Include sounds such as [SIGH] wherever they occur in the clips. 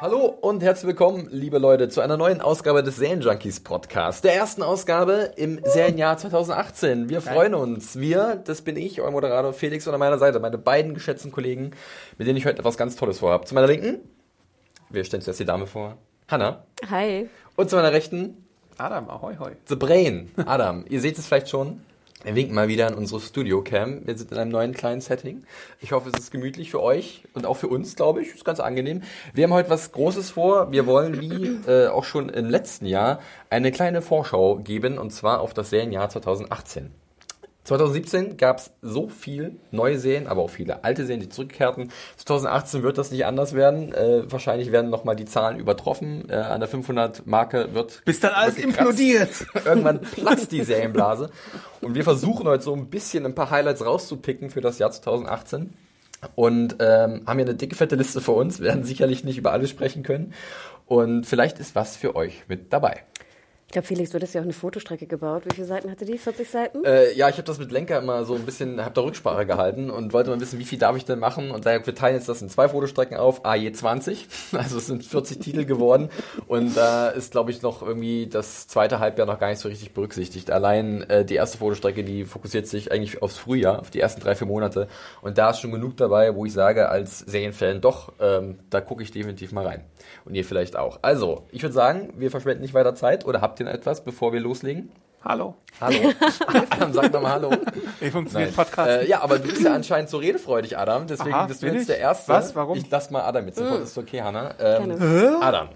Hallo und herzlich willkommen, liebe Leute, zu einer neuen Ausgabe des Serienjunkies Podcast. Der ersten Ausgabe im Serienjahr 2018. Wir freuen uns. Wir, das bin ich, euer Moderator Felix und an meiner Seite meine beiden geschätzten Kollegen, mit denen ich heute etwas ganz Tolles vorhabe. Zu meiner Linken, wir stellen zuerst die Dame vor, Hanna. Hi. Und zu meiner Rechten, Adam, ahoi, hoi. The Brain, Adam. Ihr seht es vielleicht schon. Wir winken mal wieder in unsere Studio-Cam. Wir sind in einem neuen kleinen Setting. Ich hoffe, es ist gemütlich für euch und auch für uns, glaube ich. Ist ganz angenehm. Wir haben heute was Großes vor. Wir wollen, wie äh, auch schon im letzten Jahr, eine kleine Vorschau geben, und zwar auf das Serienjahr 2018. 2017 gab es so viel neue Serien, aber auch viele alte Serien, die zurückkehrten. 2018 wird das nicht anders werden. Äh, wahrscheinlich werden nochmal die Zahlen übertroffen. Äh, an der 500-Marke wird... Bis dann alles implodiert. [LAUGHS] Irgendwann platzt die Serienblase. Und wir versuchen heute so ein bisschen ein paar Highlights rauszupicken für das Jahr 2018. Und ähm, haben hier eine dicke, fette Liste vor uns. Wir werden sicherlich nicht über alles sprechen können. Und vielleicht ist was für euch mit dabei. Ich glaube, Felix, du hattest ja auch eine Fotostrecke gebaut. Wie viele Seiten hatte die? 40 Seiten? Äh, ja, ich habe das mit Lenker immer so ein bisschen, habe da Rücksprache gehalten und wollte mal wissen, wie viel darf ich denn machen. Und daher, wir teilen jetzt das in zwei Fotostrecken auf, a je 20. [LAUGHS] Also es sind 40 Titel geworden. Und da ist, glaube ich, noch irgendwie das zweite Halbjahr noch gar nicht so richtig berücksichtigt. Allein äh, die erste Fotostrecke, die fokussiert sich eigentlich aufs Frühjahr, auf die ersten drei, vier Monate. Und da ist schon genug dabei, wo ich sage, als Serienfan, doch, ähm, da gucke ich definitiv mal rein. Und ihr vielleicht auch. Also, ich würde sagen, wir verschwenden nicht weiter Zeit. Oder habt noch etwas, bevor wir loslegen? Hallo. Hallo. [LAUGHS] Adam, sag doch mal Hallo. Wie funktioniert. Podcast? Äh, ja, aber du bist ja anscheinend so redefreudig, Adam. Deswegen Aha, bist du jetzt ich? der Erste. Was? Warum? Ich lass mal Adam jetzt sofort. Ist okay, Hanna. Ähm. Adam,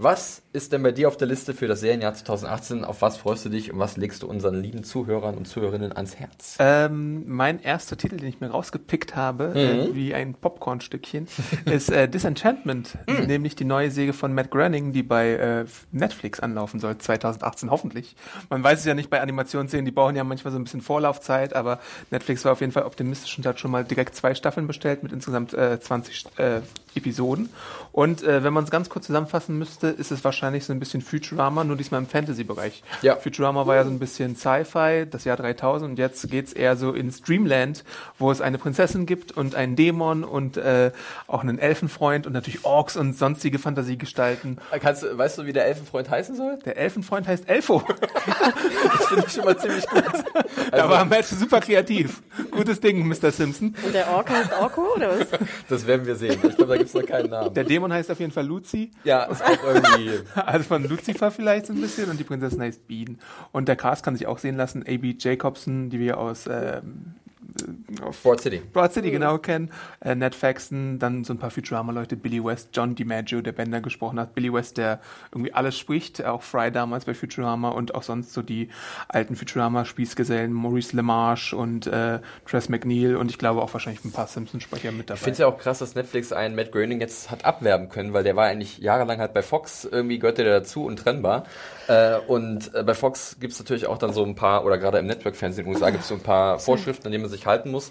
was ist denn bei dir auf der Liste für das Serienjahr 2018? Auf was freust du dich und was legst du unseren lieben Zuhörern und Zuhörerinnen ans Herz? Ähm, mein erster Titel, den ich mir rausgepickt habe, äh, wie ein Popcornstückchen, [LAUGHS] ist äh, Disenchantment, nämlich die neue Säge von Matt Groening, die bei äh, Netflix anlaufen soll, 2018 hoffentlich. Man weiß es ja nicht bei Animationsszenen, die brauchen ja manchmal so ein bisschen Vorlaufzeit, aber Netflix war auf jeden Fall optimistisch und hat schon mal direkt zwei Staffeln bestellt mit insgesamt äh, 20 äh, Episoden. Und äh, wenn man es ganz kurz zusammenfassen müsste, ist es wahrscheinlich so ein bisschen Futurama, nur diesmal im Fantasy-Bereich. Ja. Futurama war ja so ein bisschen Sci-Fi, das Jahr 3000 und jetzt geht's eher so ins Dreamland, wo es eine Prinzessin gibt und einen Dämon und äh, auch einen Elfenfreund und natürlich Orks und sonstige Fantasiegestalten. Kannst, weißt du, wie der Elfenfreund heißen soll? Der Elfenfreund heißt Elfo. [LAUGHS] Das finde ich schon mal ziemlich gut. da war Matt super kreativ. Gutes Ding, Mr. Simpson. Und der Ork heißt Orko, oder was? Das werden wir sehen. Ich glaube, da gibt es noch keinen Namen. Der Dämon heißt auf jeden Fall Luzi. ja, ist auch [LAUGHS] Also von Lucifer vielleicht so ein bisschen und die Prinzessin heißt Bean. Und der Cast kann sich auch sehen lassen. A.B. Jacobson, die wir aus ähm, auf Broad City. Broad City genau kennen. Äh, Ned Faxon, dann so ein paar Futurama-Leute, Billy West, John DiMaggio, der Bender gesprochen hat. Billy West, der irgendwie alles spricht, auch Fry damals bei Futurama und auch sonst so die alten Futurama-Spießgesellen, Maurice LeMarche und äh, Tress McNeil und ich glaube auch wahrscheinlich ein paar Simpson-Sprecher mit dabei. Ich finde es ja auch krass, dass Netflix einen Matt Groening jetzt hat abwerben können, weil der war eigentlich jahrelang halt bei Fox, irgendwie gehörte der dazu, untrennbar. Äh, und äh, bei Fox gibt es natürlich auch dann so ein paar, oder gerade im Network-Fernsehen in den USA gibt es so ein paar Vorschriften, an denen man sich halten muss.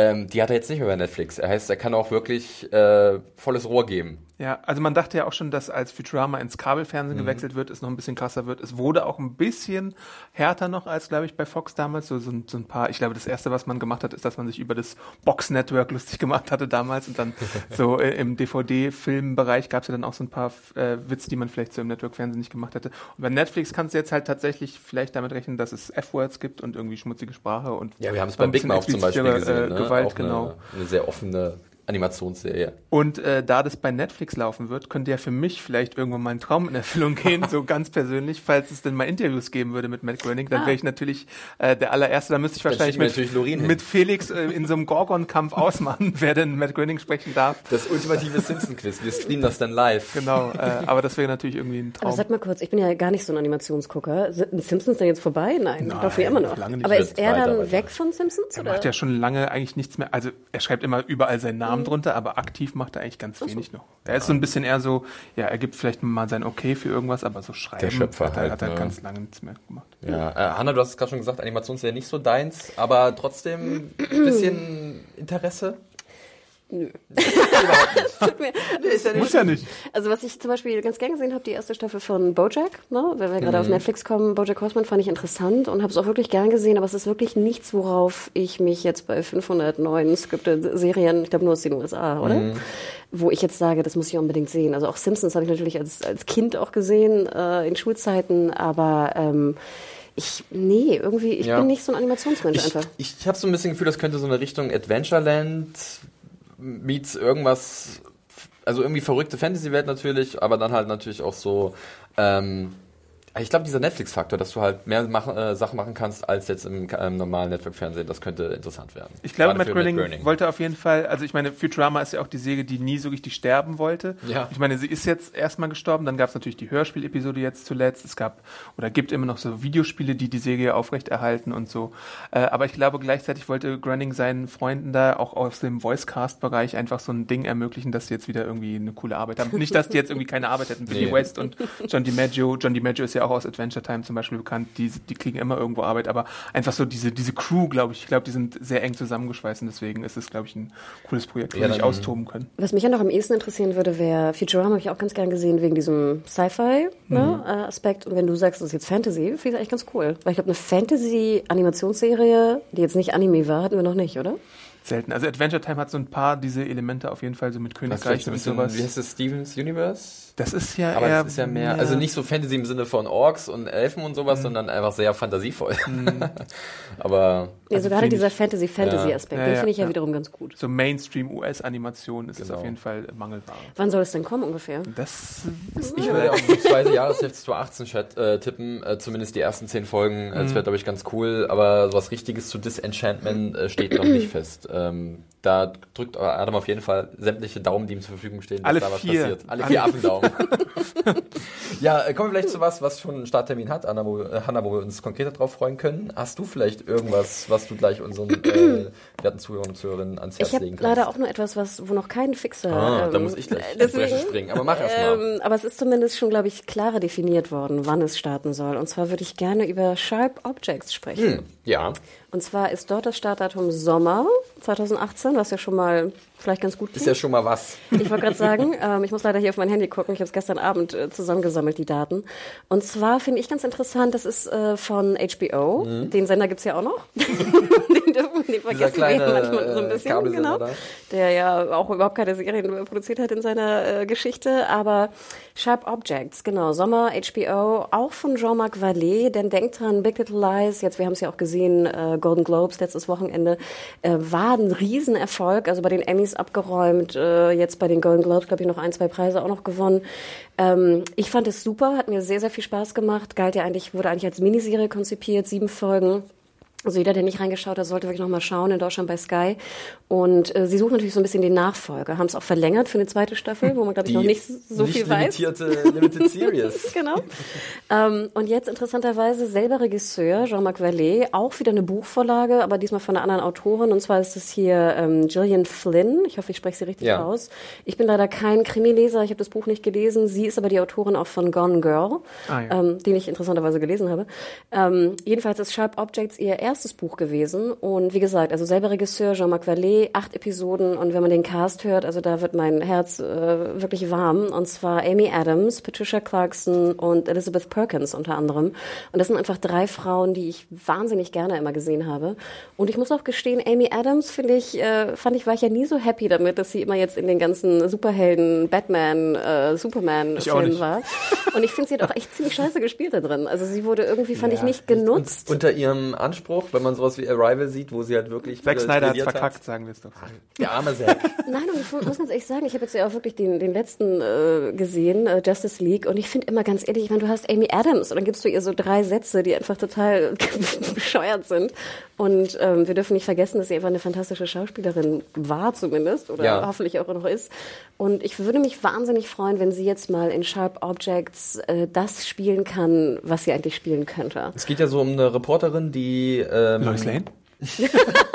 Ähm, die hat er jetzt nicht mehr bei Netflix. Er heißt, er kann auch wirklich äh, volles Rohr geben. Ja, also man dachte ja auch schon, dass als Futurama ins Kabelfernsehen gewechselt wird, es noch ein bisschen krasser wird. Es wurde auch ein bisschen härter noch als, glaube ich, bei Fox damals. So, so, ein- so ein paar, ich glaube, das erste, was man gemacht hat, ist, dass man sich über das Box-Network [LAUGHS] lustig gemacht hatte damals. Und dann [LAUGHS] so äh, im DVD-Filmbereich gab es ja dann auch so ein paar äh, Witze, die man vielleicht so im Network-Fernsehen nicht gemacht hätte. Und bei Netflix kannst du jetzt halt tatsächlich vielleicht damit rechnen, dass es F-Words gibt und irgendwie schmutzige Sprache und Ja, wir haben es ein bei Big Mouth zum Beispiel gesehen. äh, Ne? Gewalt, auch genau. eine, eine sehr offene Animationsserie. Und äh, da das bei Netflix laufen wird, könnte ja für mich vielleicht irgendwann mal ein Traum in Erfüllung gehen, [LAUGHS] so ganz persönlich, falls es denn mal Interviews geben würde mit Matt Groening, dann wäre ich natürlich äh, der allererste. Da müsste ich wahrscheinlich mit, mit Felix äh, in so einem Gorgon-Kampf ausmachen, wer denn Matt Groening sprechen darf. Das ultimative Simpson-Quiz. Wir streamen das dann live. Genau, äh, aber das wäre natürlich irgendwie ein Aber Traum. sag mal kurz, ich bin ja gar nicht so ein Animationsgucker. Sind Simpsons denn jetzt vorbei? Nein, ich glaube immer noch. lange nicht. Aber ist er dann weiter. weg von Simpsons? Er oder? macht ja schon lange eigentlich nichts mehr. Also er schreibt immer überall seinen Mhm. Namen drunter, aber aktiv macht er eigentlich ganz wenig noch. Er ist so ein bisschen eher so, ja, er gibt vielleicht mal sein Okay für irgendwas, aber so schreiben Der Schöpfer hat er, halt, hat er ne? ganz lange nichts mehr gemacht. Ja, äh, Hanna, du hast es gerade schon gesagt, Animationsserie nicht so deins, aber trotzdem ein bisschen Interesse. [LAUGHS] Muss ja nicht. Also was ich zum Beispiel ganz gern gesehen habe, die erste Staffel von BoJack, ne? wenn wir gerade auf Netflix kommen, BoJack Horseman fand ich interessant und habe es auch wirklich gern gesehen, aber es ist wirklich nichts, worauf ich mich jetzt bei 509 Scripted Serien, ich glaube nur aus den USA, oder? Wo ich jetzt sage, das muss ich unbedingt sehen. Also auch Simpsons habe ich natürlich als, als Kind auch gesehen, äh, in Schulzeiten, aber ähm, ich, nee, irgendwie, ich Ja. bin nicht so ein Animationsmensch Ich, einfach. ich habe so ein bisschen Gefühl, das könnte so eine Richtung Adventureland meets irgendwas, also irgendwie verrückte Fantasy-Welt natürlich, aber dann halt natürlich auch so, ähm, ich glaube, dieser Netflix-Faktor, dass du halt mehr machen, äh, Sachen machen kannst als jetzt im ähm, normalen Network-Fernsehen, das könnte interessant werden. Ich glaube, Matt Groening wollte auf jeden Fall, also ich meine, Futurama ist ja auch die Serie, die nie so richtig sterben wollte. Ja. Ich meine, sie ist jetzt erstmal gestorben, dann gab es natürlich die Hörspielepisode jetzt zuletzt. Es gab oder gibt immer noch so Videospiele, die die Serie aufrechterhalten und so. Äh, aber ich glaube, gleichzeitig wollte Groening seinen Freunden da auch aus dem Voicecast-Bereich einfach so ein Ding ermöglichen, dass sie jetzt wieder irgendwie eine coole Arbeit haben. Nicht, dass die jetzt irgendwie keine Arbeit hätten. Billy Nee. West und John DiMaggio. John DiMaggio ist ja auch aus Adventure Time zum Beispiel bekannt. Die, die kriegen immer irgendwo Arbeit, aber einfach so diese, diese Crew, glaube ich, ich glaube, die sind sehr eng zusammengeschweißt und deswegen ist es, glaube ich, ein cooles Projekt, wo Ja, sich austoben können. Was mich ja noch am ehesten interessieren würde, wäre Futurama habe ich auch ganz gern gesehen wegen diesem Sci-Fi-Aspekt. Und wenn du sagst, das ist jetzt Fantasy, finde ich das eigentlich ganz cool. Weil ich glaube, eine Fantasy-Animationsserie, die jetzt nicht Anime war, hatten wir noch nicht, oder? Selten. Also Adventure Time hat so ein paar diese Elemente auf jeden Fall so mit ist ein und sowas. wie heißt das, Stevens Universe? Das ist ja Aber eher das ist ja mehr, also nicht so Fantasy im Sinne von Orks und Elfen und Mhm. sowas, sondern einfach sehr fantasievoll. [LAUGHS] Aber Ja, so gerade dieser Fantasy-Fantasy-Aspekt, Ja, den ja, finde ich ja, ja. wiederum ganz gut. so Mainstream US-Animation ist es Genau. auf jeden Fall Mangelware. Wann soll es denn kommen ungefähr? Das Ich würde auf die zweite Jahreshälfte 2018 Chat, äh, tippen, äh, zumindest die ersten zehn Folgen. Mhm. Äh, Das wäre, glaube ich, ganz cool, aber sowas Richtiges zu Disenchantment äh, steht noch nicht [CLEARS THROAT] fest. Ähm, da drückt Adam auf jeden Fall sämtliche Daumen, die ihm zur Verfügung stehen, dass Alle da was vier. passiert. Alle vier Affendaumen. [LAUGHS] ja, äh, kommen wir vielleicht zu was, was schon einen Starttermin hat, Anna, wo, äh, Hanna, wo wir uns konkreter drauf freuen können. Hast du vielleicht irgendwas, was du gleich unseren äh, [CLEARS THROAT] werten Zuhörern und Zuhörerinnen ans Herz Ich habe legen kannst? leider auch nur etwas, was, wo noch kein Fixer. Ah, da ähm, muss ich gleich in die deswegen, Bresche springen. Aber mach erst mal. Ähm, aber es ist zumindest schon, glaube ich, klarer definiert worden, wann es starten soll. Und zwar würde ich gerne über Sharp Objects sprechen. Hm, ja. Und zwar ist dort das Startdatum Sommer 2018, was ja schon mal vielleicht ganz gut Ist ja schon mal was. ich wollte gerade sagen, ähm, ich muss leider hier auf mein Handy gucken. Ich habe es gestern Abend äh, zusammengesammelt, die Daten. Und zwar finde ich ganz interessant, das ist äh, von HBO. Den Sender gibt's ja auch noch. [LAUGHS] den dürfen den vergessen kleine, wir manchmal so ein äh, bisschen. Genau. da. Der ja auch überhaupt keine Serien produziert hat in seiner äh, Geschichte. Aber Sharp Objects, genau. Sommer, HBO, auch von Jean-Marc Vallée. Denn denkt dran, Big Little Lies, jetzt, wir haben es ja auch gesehen, äh, Golden Globes letztes Wochenende, war ein Riesenerfolg. Also bei den Emmys abgeräumt, äh, jetzt bei den Golden Globes, glaube ich, noch ein, zwei Preise auch noch gewonnen. Ähm, ich fand es super, hat mir sehr, sehr viel Spaß gemacht. Galt ja eigentlich, wurde eigentlich als Miniserie konzipiert, sieben Folgen. Also jeder, der nicht reingeschaut hat, sollte wirklich noch mal schauen in Deutschland bei Sky. Und äh, sie suchen natürlich so ein bisschen den Nachfolger, haben es auch verlängert für eine zweite Staffel, wo man glaube ich noch nicht so nicht viel weiß. limitierte Limited Series. [LAUGHS] Genau. ähm, und jetzt interessanterweise selber Regisseur, Jean-Marc Vallée, auch wieder eine Buchvorlage, aber diesmal von einer anderen Autorin. Und zwar ist es hier ähm, Gillian Flynn. Ich hoffe, ich spreche sie richtig Ja. aus. Ich bin leider kein Krimileser, ich habe das Buch nicht gelesen. Sie ist aber die Autorin auch von Gone Girl, Ah, ja. ähm, den ich interessanterweise gelesen habe. Ähm, jedenfalls ist Sharp Objects ihr erstes Buch gewesen. Und wie gesagt, also selber Regisseur, Jean-Marc Vallée, acht Episoden. Und wenn man den Cast hört, also da wird mein Herz äh, wirklich warm. Und zwar Amy Adams, Patricia Clarkson und Elizabeth Perkins unter anderem. Und das sind einfach drei Frauen, die ich wahnsinnig gerne immer gesehen habe. Und ich muss auch gestehen, Amy Adams finde ich, äh, fand ich, war ich ja nie so happy damit, dass sie immer jetzt in den ganzen Superhelden, Batman, äh, Superman-Filmen war. Und ich finde, sie hat auch echt ziemlich scheiße gespielt da drin. Also sie wurde irgendwie, fand ich, nicht genutzt. Unter ihrem Anspruch Anspruch, wenn man sowas wie Arrival sieht, wo sie halt wirklich. Zack Snyder hat verkackt, sagen wir es doch. Der arme Zack. [LAUGHS] Nein, und ich muss ganz ehrlich sagen, ich habe jetzt ja auch wirklich den, den letzten äh, gesehen, äh, Justice League, und ich finde immer ganz ehrlich, ich meine, du hast Amy Adams und dann gibst du ihr so drei Sätze, die einfach total [LAUGHS] bescheuert sind. Und ähm, wir dürfen nicht vergessen, dass sie einfach eine fantastische Schauspielerin war zumindest oder Ja. hoffentlich auch noch ist. Und ich würde mich wahnsinnig freuen, wenn sie jetzt mal in Sharp Objects äh, das spielen kann, was sie eigentlich spielen könnte. Es geht ja so um eine Reporterin, die. Ähm, Lois Lane? [LAUGHS]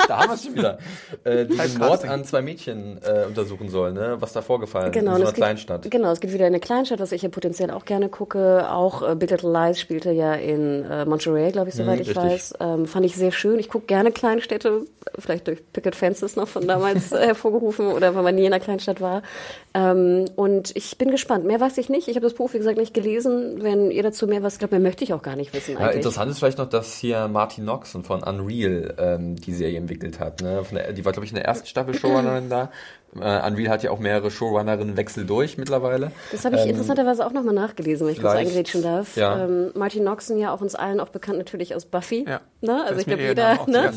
Da haben wir es schon wieder. Äh, die den. Mord an zwei Mädchen äh, untersuchen soll, ne? was da vorgefallen ist Genau, in und so einer geht, Kleinstadt. Genau, es geht wieder in eine Kleinstadt, was ich ja potenziell auch gerne gucke. Auch äh, Big Little Lies spielte ja in äh, Montreal, glaube ich, soweit ich richtig. weiß. Ähm, fand ich sehr schön. Ich gucke gerne Kleinstädte, vielleicht durch Picket Fences noch von damals äh, hervorgerufen oder weil man nie in einer Kleinstadt war. Ähm, und ich bin gespannt. Mehr weiß ich nicht. Ich habe das Buch, wie gesagt, nicht gelesen. Wenn ihr dazu mehr was glaubt, mehr möchte ich auch gar nicht wissen Ja, eigentlich. interessant ist vielleicht noch, dass hier Martin Noxon von Unreal ähm, die Serie entwickelt hat. Ne? Der, die war, glaube ich, in der ersten Staffel Showrunnerin da. Äh, Unreal hat ja auch mehrere Showrunnerinnen-Wechsel durch mittlerweile. Das habe ich Ähm, interessanterweise auch nochmal nachgelesen, wenn ich kurz eingrätschen darf. ja. Ähm, Martin Noxon ja auch uns allen auch bekannt natürlich aus Buffy. Ja. Ne? Also ich glaube, jeder, ne?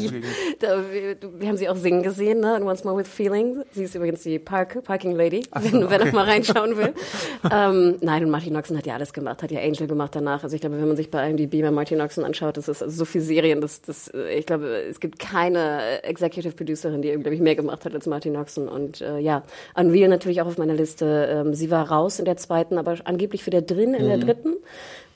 Da, wir, wir haben sie auch singen gesehen, ne? In Once More with Feeling. Sie ist übrigens die Park, Parking Lady, wenn wer noch mal reinschauen will. [LAUGHS] ähm, nein, und Martin Noxon hat ja alles gemacht, hat ja Angel gemacht danach. Also ich glaube, wenn man sich bei IMDb bei Martin Noxon anschaut, das ist also so viel Serien, das, das, äh, ich glaube, es gibt keine Executive Producerin, die, glaube ich, mehr gemacht hat als Martin Noxon. Und äh, ja, Unreal natürlich auch auf meiner Liste. Ähm, sie war raus in der zweiten, aber angeblich wieder drin in der dritten.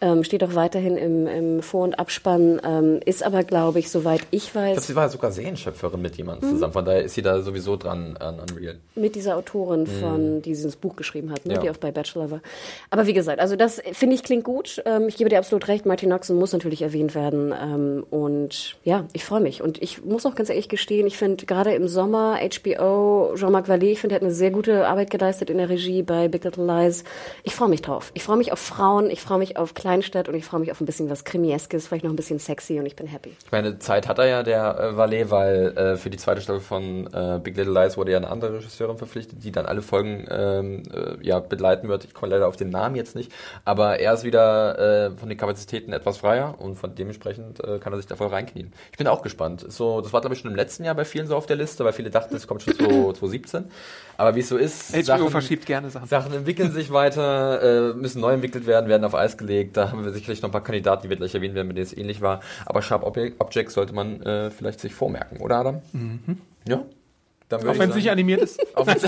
Ähm, steht auch weiterhin im, im Vor- und Abspann, ähm, ist aber, glaube ich, soweit ich Ich glaube, weiß, sie war sogar Serienschöpferin mit jemandem Mhm. zusammen. Von daher ist sie da sowieso dran an Unreal. mit dieser Autorin von, die dieses Buch geschrieben hat, ne, Ja. die auch bei Bachelor war. Aber wie gesagt, also das finde ich klingt gut. Ähm, ich gebe dir absolut recht, Martin Noxon muss natürlich erwähnt werden. Ähm, und ja, ich freue mich. Und ich muss auch ganz ehrlich gestehen, ich finde gerade im Sommer HBO, Jean-Marc Vallée, ich finde, er hat eine sehr gute Arbeit geleistet in der Regie bei Big Little Lies. Ich freue mich drauf. Ich freue mich auf Frauen, ich freue mich auf Kleinstadt und ich freue mich auf ein bisschen was Krimieskes, vielleicht noch ein bisschen sexy und ich bin happy. Ich meine, Zeit hat er ja, der äh, Valet, weil äh, für die zweite Staffel von äh, Big Little Lies wurde ja eine andere Regisseurin verpflichtet, die dann alle Folgen ähm, äh, ja, begleiten wird. Ich komme leider auf den Namen jetzt nicht, aber er ist wieder äh, von den Kapazitäten etwas freier und von dementsprechend äh, kann er sich da voll reinknien. Ich bin auch gespannt. So, das war glaube ich schon im letzten Jahr bei vielen so auf der Liste, weil viele dachten, es kommt schon [LAUGHS] 2017. Aber wie es so ist, HBO verschiebt gerne Sachen. Sachen entwickeln sich weiter, äh, müssen neu entwickelt werden, werden auf Eis gelegt. Da haben wir sicherlich noch ein paar Kandidaten, die wir gleich erwähnen werden, mit denen es ähnlich war. Aber Sharp Obje- Objects sollte man äh, vielleicht sich vormerken, oder Adam? Ja. Dann würde [LAUGHS] Auch wenn es ich nicht animiert ist. auch wenn's-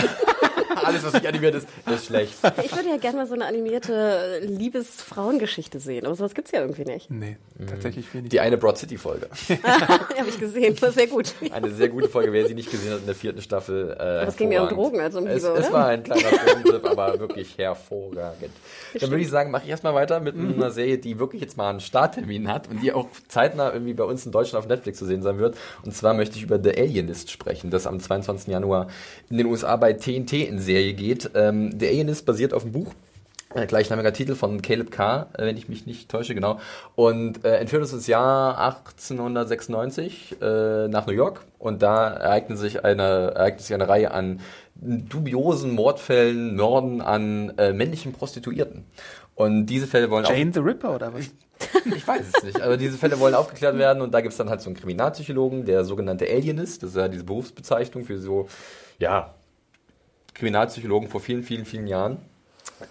alles, was nicht animiert ist, ist schlecht. Ich würde ja gerne mal so eine animierte Liebes-Frauengeschichte sehen, aber sowas gibt's ja irgendwie nicht. Nee, tatsächlich wenig. Die eine Broad City Folge. [LAUGHS] Habe ich gesehen, war sehr gut. Eine sehr gute Folge, wer sie nicht gesehen hat in der vierten Staffel. Äh, aber es ging mehr um Drogen als um es, Liebe, Es oder? war ein kleiner Drogentrip, aber wirklich hervorragend. Dann würde ich sagen, mache ich erstmal weiter mit Mhm. einer Serie, die wirklich jetzt mal einen Starttermin hat und die auch zeitnah irgendwie bei uns in Deutschland auf Netflix zu sehen sein wird. Und zwar möchte ich über The Alienist sprechen, das am 22. Januar in den USA bei TNT in Serie geht. Ähm, The Alienist basiert auf dem Buch äh, gleichnamiger Titel von Caleb Carr, äh, wenn ich mich nicht täusche, genau. Und äh, entführt uns ins Jahr 1896 äh, nach New York und da ereignet sich eine, ereignet sich eine Reihe an dubiosen Mordfällen, Morden an äh, männlichen Prostituierten. Und diese Fälle wollen auch Jane the Ripper oder was? ich weiß es nicht. Aber diese Fälle wollen aufgeklärt werden und da gibt es dann halt so einen Kriminalpsychologen, der sogenannte Alienist, das ist ja diese Berufsbezeichnung für so, ja, Kriminalpsychologen vor vielen, vielen, vielen Jahren.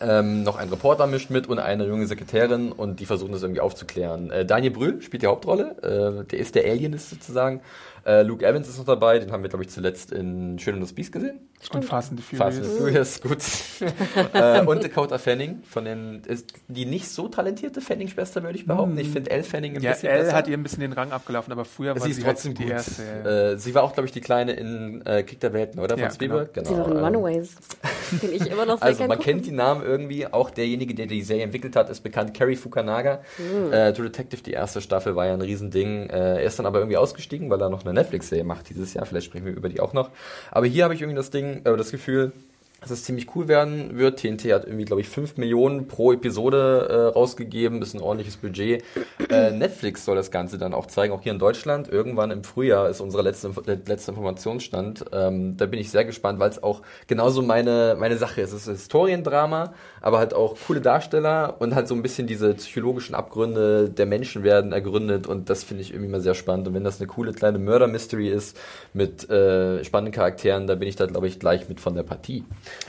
Ähm, noch ein Reporter mischt mit und eine junge Sekretärin und die versuchen das irgendwie aufzuklären. Äh, Daniel Brühl spielt die Hauptrolle, äh, der ist der Alienist sozusagen. Äh, Luke Evans ist noch dabei, den haben wir, glaube ich, zuletzt in Schön und das Biest gesehen. Und Fast and the Fast and Furious. Furious, gut. [LAUGHS] äh, und Dakota Fanning, von den, ist die nicht so talentierte Fanning-Schwester, würde ich behaupten. Ich finde Elle Fanning ein Ja, bisschen Elle besser. hat ihr ein bisschen den Rang abgelaufen, aber früher war sie sie, halt trotzdem die gut. erste. Ja. Äh, sie war auch, glaube ich, die Kleine in äh, Krieg der Welten, oder? Von Ja, Spielberg? Sie waren ähm, Runaways. Den ich immer noch sehr also man gucke. kennt die Namen irgendwie. Auch derjenige, der die Serie entwickelt hat, ist bekannt. Kerry Fukunaga. Äh, True Detective, die erste Staffel, war ja ein Riesending. Äh, er ist dann aber irgendwie ausgestiegen, weil er noch eine Netflix-Serie macht dieses Jahr. Vielleicht sprechen wir über die auch noch. Aber hier habe ich irgendwie das Ding, äh, das Gefühl, dass es ziemlich cool werden wird. TNT hat irgendwie, glaube ich, 5 Millionen pro Episode äh, rausgegeben, ist ein ordentliches Budget. Äh, Netflix soll das Ganze dann auch zeigen, auch hier in Deutschland. Irgendwann im Frühjahr ist unser letzte, der letzte Informationsstand. Ähm, da bin ich sehr gespannt, weil es auch genauso meine, meine Sache ist. Es ist ein Historiendrama, aber halt auch coole Darsteller und halt so ein bisschen diese psychologischen Abgründe der Menschen werden ergründet und das finde ich irgendwie mal sehr spannend. Und wenn das eine coole kleine Murder-Mystery ist mit äh, spannenden Charakteren, da bin ich da, glaube ich, gleich mit von der Partie.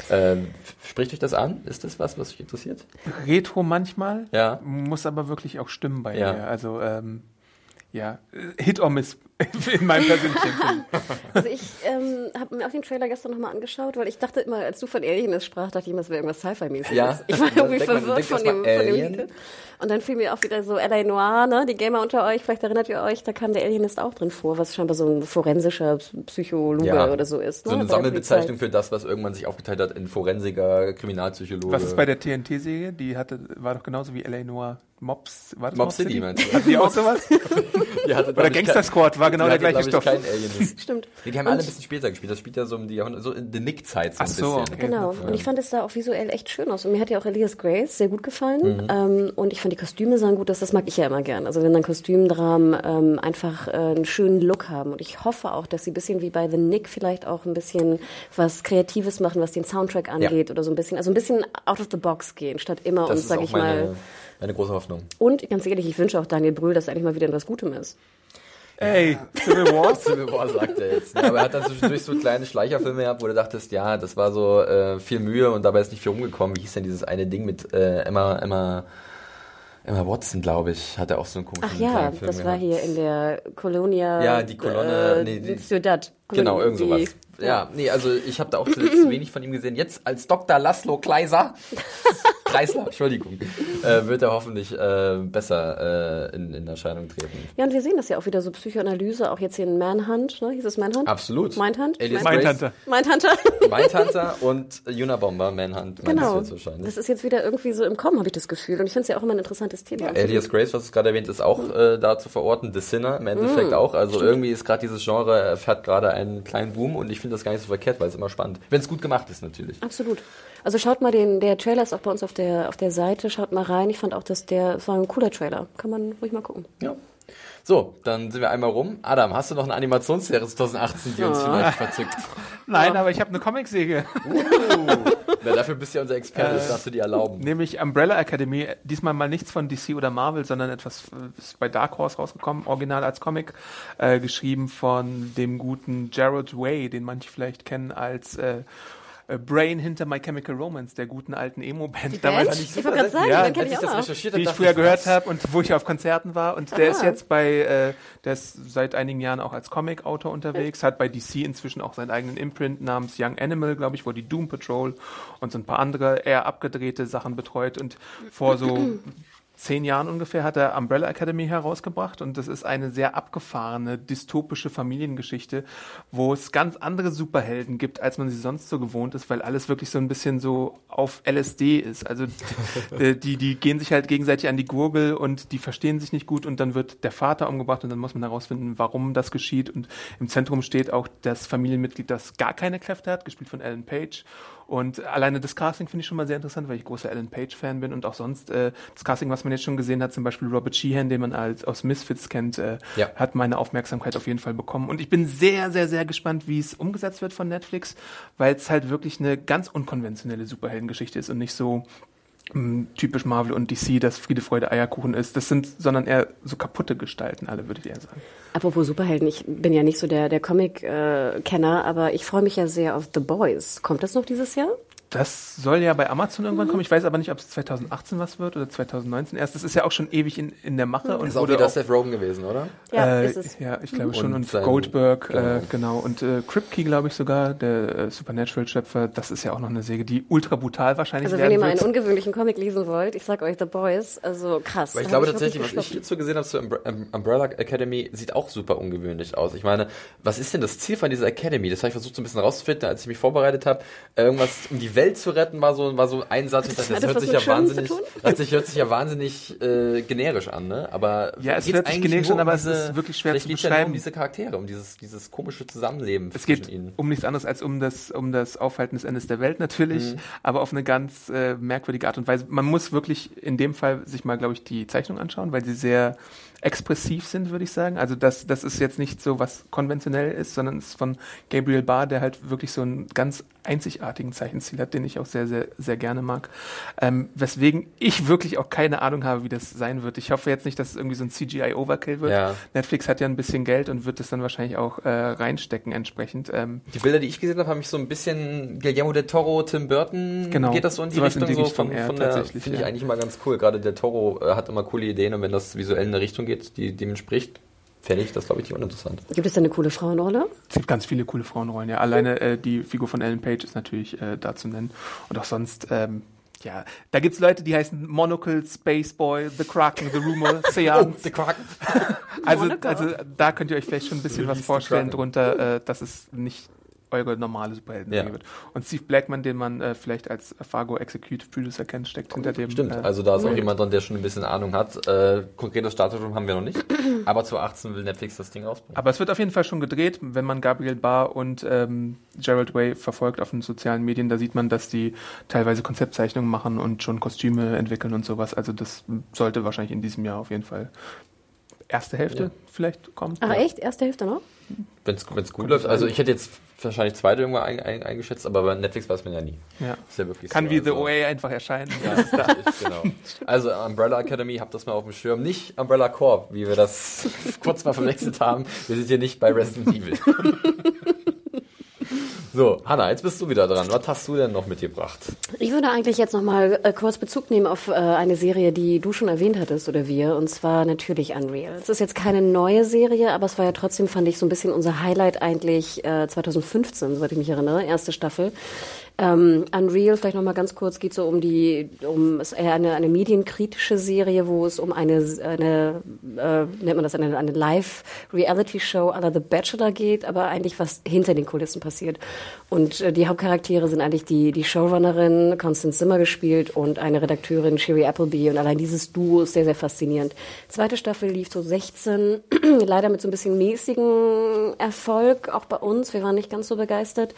Ähm, spricht euch das an? Ist das was, was euch interessiert? Retro manchmal, Ja. muss aber wirklich auch stimmen bei Ja. mir. Also, ähm, ja, Hit or Miss [LAUGHS] in meinem persönlichen. Also ich ähm, habe mir auch den Trailer gestern nochmal angeschaut, weil ich dachte immer, als du von Aliens sprach, dachte ich immer, es wäre irgendwas Sci-Fi-mäßiges. Ja. Ich war irgendwie man- verwirrt von dem, mal von dem Alien. Titel. Und dann fiel mir auch wieder so L.A. Noir, ne? die Gamer unter euch, vielleicht erinnert ihr euch, da kam der Alienist auch drin vor, was scheinbar so ein forensischer Psychologe Ja. oder so ist. Ne? So eine Sammelbezeichnung für das, was irgendwann sich aufgeteilt hat in Forensiker, Kriminalpsychologe. Was ist bei der TNT-Serie? Die hatte, war doch genauso wie L.A. Noir. Mops, war das Mob City, meinst du? [LAUGHS] Hat die auch sowas? [LAUGHS] Die hatte, Oder Gangster kein- Squad war genau die der hatte, gleiche ich, Stoff. Kein Alienist. [LAUGHS] Stimmt. Nee, die haben alle ein bisschen später gespielt. Das spielt ja so um die Jahrhundert, so in der Nick-Zeit so ein Ach so, bisschen. okay. Genau, und ich fand es da auch visuell echt schön aus. Und mir hat ja auch Elias Grace sehr gut gefallen. Ähm, und ich fand die Kostüme sahen gut aus, das mag ich ja immer gern. Also wenn dann Kostümdramen ähm, einfach äh, einen schönen Look haben. Und ich hoffe auch, dass sie ein bisschen wie bei The Nick vielleicht auch ein bisschen was Kreatives machen, was den Soundtrack angeht oder so ein bisschen, also ein bisschen out of the box gehen, statt immer Das und ist sag ich meine, mal. Meine große Hoffnung. Und ganz ehrlich, ich wünsche auch Daniel Brühl, dass er endlich mal wieder in was Gutem ist. Ey, Civil War? [LAUGHS] Civil War sagt er jetzt. Ne? Aber er hat dann zwischendurch so kleine Schleicherfilme gehabt, wo du dachtest, ja, das war so äh, viel Mühe und dabei ist nicht viel rumgekommen. Wie hieß denn dieses eine Ding mit äh, Emma, Emma, Emma Watson, glaube ich, hat er auch so einen komischen Ach ja, Film das war gehabt. hier in der Colonia. Ja, die Kolonne, Äh, nee, die- Ciudad. Genau, irgend sowas. Ja, nee, also ich habe da auch zuletzt [CLEARS THROAT] wenig von ihm gesehen. Jetzt als Dr. Laszlo Kleiser, [LAUGHS] Kreisler, Entschuldigung, äh, wird er hoffentlich äh, besser äh, in, in Erscheinung treten. Ja, und wir sehen das ja auch wieder so Psychoanalyse, auch jetzt hier in Manhunt, ne? Hieß es Manhunt? Absolut. Mindhunt? Alias Mindhunter. Mindhunter. [LAUGHS] Mindhunter und Unabomber, Manhunt, genau. das. Das ist jetzt wieder irgendwie so im Kommen, habe ich das Gefühl. Und ich finde es ja auch immer ein interessantes Thema. Alias Grace, was du gerade erwähnt, ist auch äh, da zu verorten. The Sinner im Endeffekt Mm, auch. Also irgendwie ist gerade dieses Genre erfährt gerade einen kleinen Boom und ich finde das gar nicht so verkehrt, weil es immer spannend. Wenn es gut gemacht ist natürlich. Absolut. Also schaut mal den, der Trailer ist auch bei uns auf der, auf der Seite, schaut mal rein. Ich fand auch, dass der, es war ein cooler Trailer. Kann man ruhig mal gucken. Ja. So, dann sind wir einmal rum. Adam, hast du noch eine Animationsserie 2018, [LAUGHS] die uns vielleicht verzückt? Nein, aber ich habe eine Comicsäge. Na, dafür bist du ja unser Experte, das darfst du dir erlauben. Nämlich Umbrella Academy. Diesmal mal nichts von DC oder Marvel, sondern etwas äh, ist bei Dark Horse rausgekommen, original als Comic, äh, geschrieben von dem guten Gerald Way, den manche vielleicht kennen als äh, äh, Brain hinter My Chemical Romance, der guten alten Emo-Band. Band? Damals, Ich wollte gerade sagen, Ja, den kenne ich ich auch das noch. recherchiert die ich früher gehört habe und wo ich auf Konzerten war. Und der Aha. ist jetzt bei, äh, der ist seit einigen Jahren auch als Comic-Autor unterwegs, hat bei DC inzwischen auch seinen eigenen Imprint namens Young Animal, glaube ich, wo die Doom Patrol und so ein paar andere eher abgedrehte Sachen betreut. Und vor so [CLEARS THROAT] [CLEARS THROAT] zehn Jahren ungefähr hat er Umbrella Academy herausgebracht und das ist eine sehr abgefahrene, dystopische Familiengeschichte, wo es ganz andere Superhelden gibt, als man sie sonst so gewohnt ist, weil alles wirklich so ein bisschen so auf LSD ist. Also [LAUGHS] äh, die, die gehen sich halt gegenseitig an die Gurgel und die verstehen sich nicht gut und dann wird der Vater umgebracht und dann muss man herausfinden, warum das geschieht und im Zentrum steht auch das Familienmitglied, das gar keine Kräfte hat, gespielt von Alan Page. Und alleine das Casting finde ich schon mal sehr interessant, weil ich großer Alan Page-Fan bin und auch sonst äh, das Casting, was man jetzt schon gesehen hat, zum Beispiel Robert Sheehan, den man als aus Misfits kennt, äh, Ja. hat meine Aufmerksamkeit auf jeden Fall bekommen. Und ich bin sehr, sehr, sehr gespannt, wie es umgesetzt wird von Netflix, weil es halt wirklich eine ganz unkonventionelle Superheldengeschichte ist und nicht so typisch Marvel und DC, dass Friede, Freude, Eierkuchen ist. Das sind, sondern eher so kaputte Gestalten, alle, würde ich eher sagen. Apropos Superhelden, ich bin ja nicht so der, der Comic-Kenner, aber ich freue mich ja sehr auf The Boys. Kommt das noch dieses Jahr? Das soll ja bei Amazon irgendwann kommen. Ich weiß aber nicht, ob es 2018 was wird oder 2019 erst. Das ist ja auch schon ewig in, in der Mache. Und Ist auch wieder auch- Seth Rogen gewesen, oder? Ja, äh, ist es. Ja, ich glaube schon. Und Und, Goldberg, genau. genau. Äh, genau. Und äh, Kripke, glaube ich sogar, der äh, Supernatural-Schöpfer. Das ist ja auch noch eine Säge, die ultra brutal wahrscheinlich Also wenn ihr mal einen ungewöhnlichen Comic lesen wollt, ich sag euch The Boys, also krass. Aber ich glaube hab tatsächlich, was ich hierzu gesehen habe zur Umbre- um- Umbrella Academy, sieht auch super ungewöhnlich aus. Ich meine, was ist denn das Ziel von dieser Academy? Das habe ich versucht so ein bisschen rauszufinden, als ich mich vorbereitet habe. Irgendwas, um die Welt zu retten, war so, war so ein Satz. Das, das hört sich ja wahnsinnig, das sich, hört sich ja wahnsinnig äh, generisch an, ne? Aber Ja, es hört sich eigentlich generisch an, aber es ist wirklich schwer zu geht's ja nur beschreiben. um diese Charaktere, um dieses, dieses komische Zusammenleben Es zwischen geht ihnen. um nichts anderes als um das, um das Aufhalten des Endes der Welt natürlich, Mhm. aber auf eine ganz äh, merkwürdige Art und Weise. Man muss wirklich in dem Fall sich mal, glaube ich, die Zeichnung anschauen, weil sie sehr expressiv sind, würde ich sagen. Also das, das ist jetzt nicht so, was konventionell ist, sondern es ist von Gabriel Barr, der halt wirklich so einen ganz einzigartigen Zeichenstil hat, den ich auch sehr, sehr, sehr gerne mag. Ähm, weswegen ich wirklich auch keine Ahnung habe, wie das sein wird. Ich hoffe jetzt nicht, dass es irgendwie so ein CGI-Overkill wird. Ja. Netflix hat ja ein bisschen Geld und wird es dann wahrscheinlich auch äh, reinstecken entsprechend. Ähm, Die Bilder, die ich gesehen habe, haben mich so ein bisschen Guillermo del Toro, Tim Burton, Genau. geht das so in die Sowas in Richtung? die so von, Richtung eher von der, tatsächlich, finde ich ja. eigentlich immer ganz cool. Gerade der Toro äh, hat immer coole Ideen und wenn das visuell in eine Richtung geht, die dem entspricht, fände ich das, glaube ich, nicht uninteressant. Gibt es da eine coole Frauenrolle? Es gibt ganz viele coole Frauenrollen, ja. Alleine äh, die Figur von Ellen Page ist natürlich äh, da zu nennen. Und auch sonst, ähm, ja, da gibt's Leute, die heißen Monocle, Spaceboy, The Kraken, The Rumor, [LAUGHS] Seance. Kraken. also, also da könnt ihr euch vielleicht schon ein bisschen was the vorstellen drunter, äh, dass es nicht eure normale Superhelden Ja. wird. Und Steve Blackman, den man äh, vielleicht als Fargo Executive Producer kennt, steckt hinter dem. Stimmt, äh, also da ist auch jemand dran, der schon ein bisschen Ahnung hat. Äh, konkretes Startdatum haben wir noch nicht, [CLEARS THROAT] aber zu 18 will Netflix das Ding rausbringen. Aber es wird auf jeden Fall schon gedreht, wenn man Gabriel Barr und ähm, Gerald Way verfolgt auf den sozialen Medien, da sieht man, dass die teilweise Konzeptzeichnungen machen und schon Kostüme entwickeln und sowas. Also das sollte wahrscheinlich in diesem Jahr auf jeden Fall erste Hälfte Ja. vielleicht kommen. Ach echt? Erste Hälfte noch? Wenn es gut läuft, also ich hätte jetzt wahrscheinlich zweite irgendwo ein, ein, eingeschätzt, aber bei Netflix weiß man ja nie. Ja. Ist ja wirklich Kann so, wie The also- OA einfach erscheinen. Ja, ist genau. [LAUGHS] Also Umbrella Academy, habt das mal auf dem Schirm. Nicht Umbrella Corp, wie wir das [LAUGHS] kurz mal verwechselt haben. Wir sind hier nicht bei Resident Evil. [LAUGHS] So, Hanna, jetzt bist du wieder dran. Was hast du denn noch mitgebracht? Ich würde eigentlich jetzt noch mal äh, kurz Bezug nehmen auf äh, eine Serie, die du schon erwähnt hattest oder wir, und zwar natürlich Unreal. Es ist jetzt keine neue Serie, aber es war ja trotzdem, fand ich, so ein bisschen unser Highlight eigentlich äh, 2015, soweit ich mich erinnere, erste Staffel. Ähm, Unreal, vielleicht noch mal ganz kurz, geht so um die, um ist eher eine, eine medienkritische Serie, wo es um eine, eine äh, nennt man das, eine, eine Live-Reality-Show à la The Bachelor geht, aber eigentlich was hinter den Kulissen passiert. Und äh, die Hauptcharaktere sind eigentlich die, die Showrunnerin, Constance Zimmer gespielt, und eine Redakteurin, Sherry Appleby. Und allein dieses Duo ist sehr, sehr faszinierend. Zweite Staffel lief so 16, [CLEARS THROAT] leider mit so ein bisschen mäßigen Erfolg, auch bei uns. Wir waren nicht ganz so begeistert.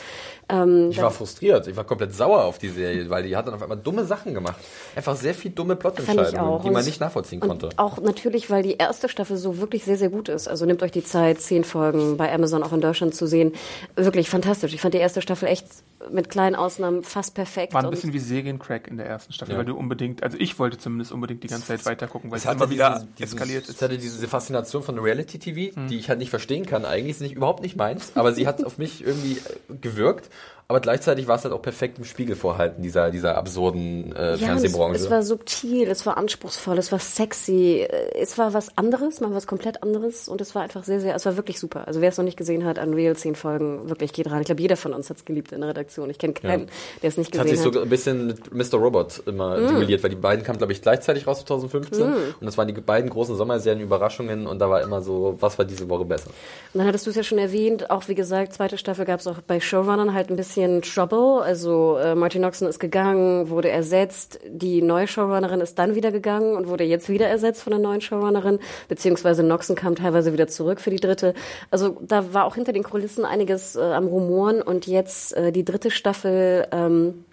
Ähm, Ich war frustriert. Ich war komplett sauer auf die Serie, weil die hat dann auf einmal dumme Sachen gemacht. Einfach sehr viel dumme Plotentscheidungen, die man nicht nachvollziehen und konnte. Auch natürlich, weil die erste Staffel so wirklich sehr, sehr gut ist. Also nehmt euch die Zeit, zehn Folgen bei Amazon auch in Deutschland zu sehen. Wirklich fantastisch. Ich fand die erste Staffel echt mit kleinen Ausnahmen fast perfekt. War ein bisschen wie Seriencrack in der ersten Staffel, Ja. weil du unbedingt, also ich wollte zumindest unbedingt die ganze Zeit weitergucken, weil es, Es immer wieder dieses- eskaliert Es ist. hatte diese Faszination von Reality-TV, Mhm. die ich halt nicht verstehen kann. Eigentlich ist nicht, überhaupt nicht meins, aber sie hat auf mich irgendwie gewirkt. Aber gleichzeitig war es halt auch perfekt im Spiegel vorhalten, dieser, dieser absurden äh, ja, und es, Fernsehbranche. es war subtil, es war anspruchsvoll, es war sexy, äh, es war was anderes, mal was komplett anderes und es war einfach sehr, sehr, es war wirklich super. Also wer es noch nicht gesehen hat, Unreal, zehn Folgen, wirklich geht rein. Ich glaube, jeder von uns hat es geliebt in der Redaktion. Ich kenne keinen, der es nicht Das hat sich gesehen so hat. ein bisschen mit Mr. Robot immer Mm. duelliert, weil die beiden kamen, glaube ich, gleichzeitig raus 2015. Und das waren die beiden großen Sommerserien Überraschungen und da war immer so, was war diese Woche besser? Und dann hattest du es ja schon erwähnt, auch wie gesagt, zweite Staffel gab es auch bei Showrunnern halt ein bisschen Trouble. Also äh, Martin Noxon ist gegangen, wurde ersetzt. Die neue Showrunnerin ist dann wieder gegangen und wurde jetzt wieder ersetzt von der neuen Showrunnerin. Beziehungsweise Noxon kam teilweise wieder zurück für die dritte. Also da war auch hinter den Kulissen einiges äh, am Rumoren. Und jetzt äh, die dritte Staffel... Ähm,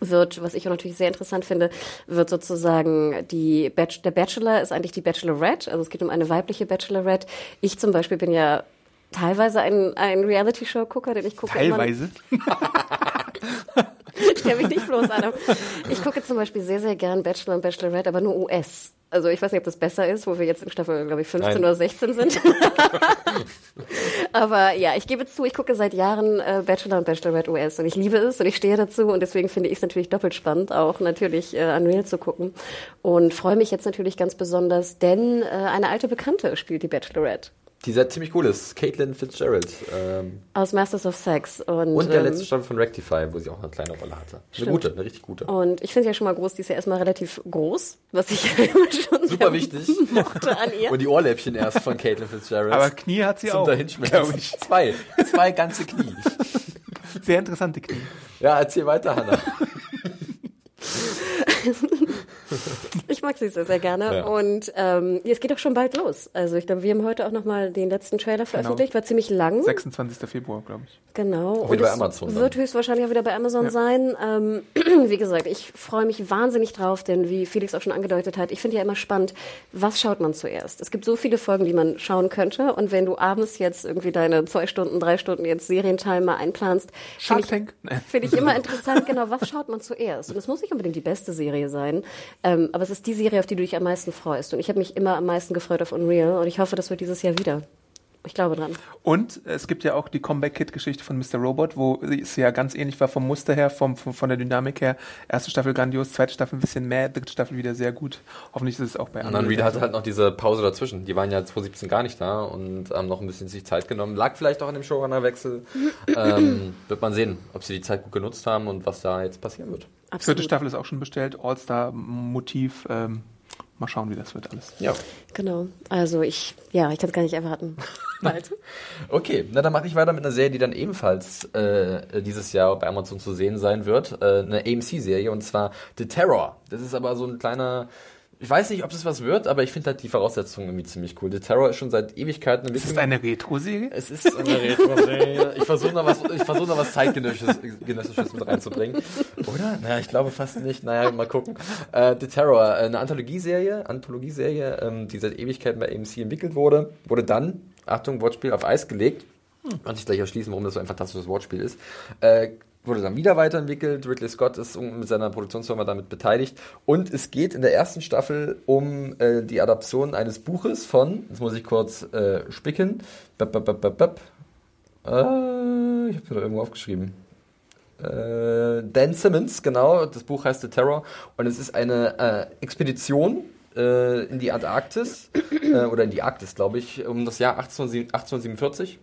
wird, was ich auch natürlich sehr interessant finde, wird sozusagen die Bach der Bachelor ist eigentlich die Bachelorette. Also es geht um eine weibliche Bachelorette. Ich zum Beispiel bin ja teilweise ein, ein Reality-Show-Gucker, denn ich gucke Teilweise. Immer, [LAUGHS] [LAUGHS] stell mich nicht bloß an. Ich gucke zum Beispiel sehr, sehr gern Bachelor und Bachelorette, aber nur US. Also ich weiß nicht, ob das besser ist, wo wir jetzt in Staffel, glaube ich, 15 Nein. oder 16 sind. [LAUGHS] Aber ja, ich gebe zu, ich gucke seit Jahren äh, Bachelor und Bachelorette US und ich liebe es und ich stehe dazu und deswegen finde ich es natürlich doppelt spannend, auch natürlich äh, Unreal zu gucken und freue mich jetzt natürlich ganz besonders, denn äh, eine alte Bekannte spielt die Bachelorette Die sehr ziemlich cool ist, Caitlin Fitzgerald. Ähm, aus Masters of Sex und, und der ähm, letzte Staffel von Rectify, wo sie auch eine kleine Rolle hatte. Eine Stimmt. gute, eine richtig gute. und ich finde sie ja schon mal groß, die ist ja erstmal relativ groß, was ich ja [LAUGHS] immer schon Super sehr wichtig. [LAUGHS] mochte an ihr. Und die Ohrläppchen erst von Caitlin Fitzgerald. Aber Knie hat sie zum auch, glaube ich. Zwei. Zwei ganze Knie. Sehr interessante Knie. Ja, erzähl weiter, Hanna. [LAUGHS] [LAUGHS] ich mag sie sehr, sehr gerne. Ja. Und ähm, es geht auch schon bald los. Also ich glaube, wir haben heute auch nochmal den letzten Trailer veröffentlicht. War ziemlich lang. 26. Februar, glaube ich. Genau. wieder bei Amazon dann. Wird höchstwahrscheinlich auch wieder bei Amazon sein. Ähm, [CLEARS THROAT] wie gesagt, ich freue mich wahnsinnig drauf, denn wie Felix auch schon angedeutet hat, ich finde ja immer spannend, was schaut man zuerst? Es gibt so viele Folgen, die man schauen könnte. Und wenn du abends jetzt irgendwie deine zwei Stunden, drei Stunden jetzt Serientime mal einplanst, finde ich, [LAUGHS] finde ich immer interessant, genau, was schaut man zuerst? Und es muss nicht unbedingt die beste Serie sein, ähm, aber es ist die Serie, auf die du dich am meisten freust. Und ich habe mich immer am meisten gefreut auf Unreal und ich hoffe, das wird dieses Jahr wieder. Ich glaube dran. Und es gibt ja auch die Comeback-Kit-Geschichte von Mr. Robot, wo es ja ganz ähnlich war vom Muster her, vom, vom, von der Dynamik her. Erste Staffel grandios, zweite Staffel ein bisschen mehr, dritte Staffel wieder sehr gut. Hoffentlich ist es auch bei Und dann Reed hatte halt noch diese Pause dazwischen. Die waren ja 2017 gar nicht da und haben noch ein bisschen sich Zeit genommen. Lag vielleicht auch an dem Showrunner-Wechsel. [LAUGHS] ähm, wird man sehen, ob sie die Zeit gut genutzt haben und was da jetzt passieren wird. Vierte Staffel ist auch schon bestellt, All-Star-Motiv. Ähm, mal schauen, wie das wird alles. Ja. Genau. Also ich, ja, ich kann es gar nicht erwarten. [LAUGHS] Bald. Okay, na dann mache ich weiter mit einer Serie, die dann ebenfalls äh, dieses Jahr bei Amazon zu sehen sein wird. Äh, eine AMC-Serie und zwar The Terror. Das ist aber so ein kleiner. Ich weiß nicht, ob das was wird, aber ich finde halt die Voraussetzungen irgendwie ziemlich cool. The Terror ist schon seit Ewigkeiten eine Ist das eine Retro-Serie? Es ist eine Retro-Serie. Ich versuche noch was, ich versuche noch was zeitgenössisches Genössisches mit reinzubringen. Oder? Naja, ich glaube fast nicht. Naja, mal gucken. Äh, The Terror, äh, eine Anthologieserie, Anthologieserie, ähm, die seit Ewigkeiten bei AMC entwickelt wurde, wurde dann, Achtung, Wortspiel, auf Eis gelegt. Kann sich gleich erschließen, warum das so ein fantastisches Wortspiel ist. Äh, wurde dann wieder weiterentwickelt. Ridley Scott ist mit seiner Produktionsfirma damit beteiligt. Und es geht in der ersten Staffel um äh, die Adaption eines Buches von, jetzt muss ich kurz äh, spicken, bap, bap, bap, bap, bap. Äh, ich habe da irgendwo aufgeschrieben. Äh, Dan Simmons, genau. Das Buch heißt The Terror. Und es ist eine äh, Expedition äh, in die Antarktis, oder in die Arktis, glaube ich, um das Jahr 1847.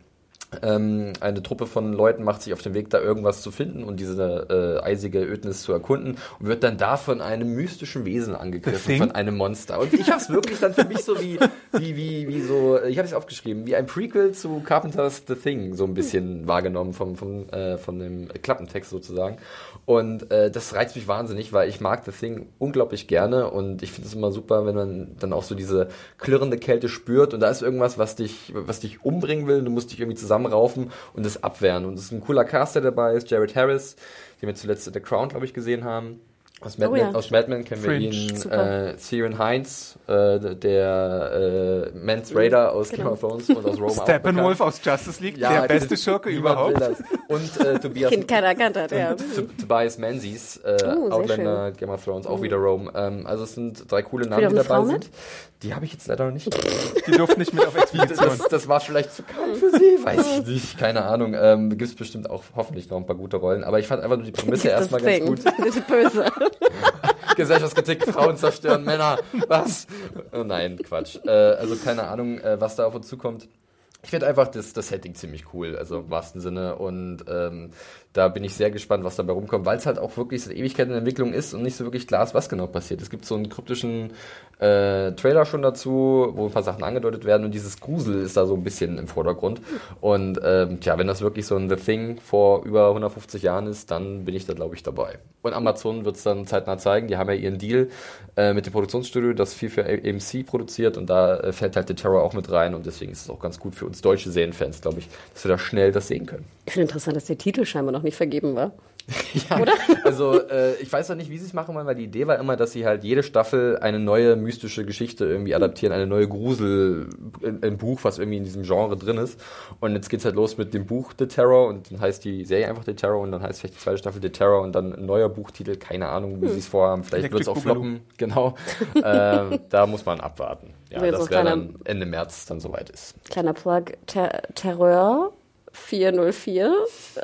1847. Ähm, eine Truppe von Leuten macht sich auf den Weg, da irgendwas zu finden und diese äh, eisige Ödnis zu erkunden und wird dann da von einem mystischen Wesen angegriffen, von einem Monster. Und ich habe es wirklich dann für mich so wie, wie, wie, wie so, ich habe es aufgeschrieben, wie ein Prequel zu Carpenters The Thing, so ein bisschen wahrgenommen vom, vom, äh, von dem Klappentext sozusagen. Und äh, das reizt mich wahnsinnig, weil ich mag The Thing unglaublich gerne und ich finde es immer super, wenn man dann auch so diese klirrende Kälte spürt und da ist irgendwas, was dich, was dich umbringen will. Du musst dich irgendwie zusammenraufen und das abwehren. Und es ist ein cooler Cast, der dabei ist. Jared Harris, den wir zuletzt in The Crown, glaube ich, gesehen haben. Aus Mad, Oh Men, ja. aus Mad Men kennen Fringe. wir ihn. Super. Äh, Ciaran Hines, äh, der äh, Mance Raider aus Genau. Game of Thrones und aus Rome auch Steppenwolf aus Justice League, Ja, der beste Schurke überhaupt. Und äh, [LAUGHS] Tobias, Kind hat, ja. Tobias Menzies, äh, Oh, Outlander, Game of Thrones, auch wieder Rome. Ähm, also es sind drei coole Namen, die dabei Frau sind. Die habe ich jetzt leider noch nicht. Die durften nicht mit auf Expedition. Das, das war vielleicht zu kalt für sie, weiß ich nicht, keine Ahnung. Ähm, Gibt es bestimmt auch hoffentlich noch ein paar gute Rollen, aber ich fand einfach nur die Prämisse [LAUGHS] erstmal ganz gut. Das ist böse. [LAUGHS] Gesellschaftskritik, Frauen zerstören Männer, was? Oh nein, Quatsch. Äh, also keine Ahnung, äh, was da auf uns zukommt. Ich finde einfach das, das Setting ziemlich cool, also im wahrsten Sinne. Und ähm, da bin ich sehr gespannt, was dabei rumkommt, weil es halt auch wirklich seit Ewigkeit in Entwicklung ist und nicht so wirklich klar ist, was genau passiert. Es gibt so einen kryptischen äh, Trailer schon dazu, wo ein paar Sachen angedeutet werden und dieses Grusel ist da so ein bisschen im Vordergrund. Und ähm, tja, wenn das wirklich so ein The Thing vor über 150 Jahren ist, dann bin ich da, glaube ich, dabei. Und Amazon wird es dann zeitnah zeigen. Die haben ja ihren Deal äh, mit dem Produktionsstudio, das viel für AMC produziert und da äh, fällt halt The Terror auch mit rein und deswegen ist es auch ganz gut für uns deutsche Serienfans, glaube ich, dass wir da schnell das sehen können. Ich finde interessant, dass der Titel scheinbar noch nicht vergeben war. [LAUGHS] Ja, also äh, ich weiß noch nicht, wie sie es machen wollen, weil die Idee war immer, dass sie halt jede Staffel eine neue mystische Geschichte irgendwie adaptieren, eine neue Grusel, ein, Buch, was irgendwie in diesem Genre drin ist. Und jetzt geht's halt los mit dem Buch The Terror und dann heißt die Serie einfach The Terror und dann heißt vielleicht die zweite Staffel The Terror und dann ein neuer Buchtitel, keine Ahnung, wie sie es vorhaben. Vielleicht wird's auch Electric floppen, [LAUGHS] genau. äh, da muss man abwarten. Ja, das auch wäre dann Ende März dann soweit ist. Kleiner Plug, Ter Terror 404,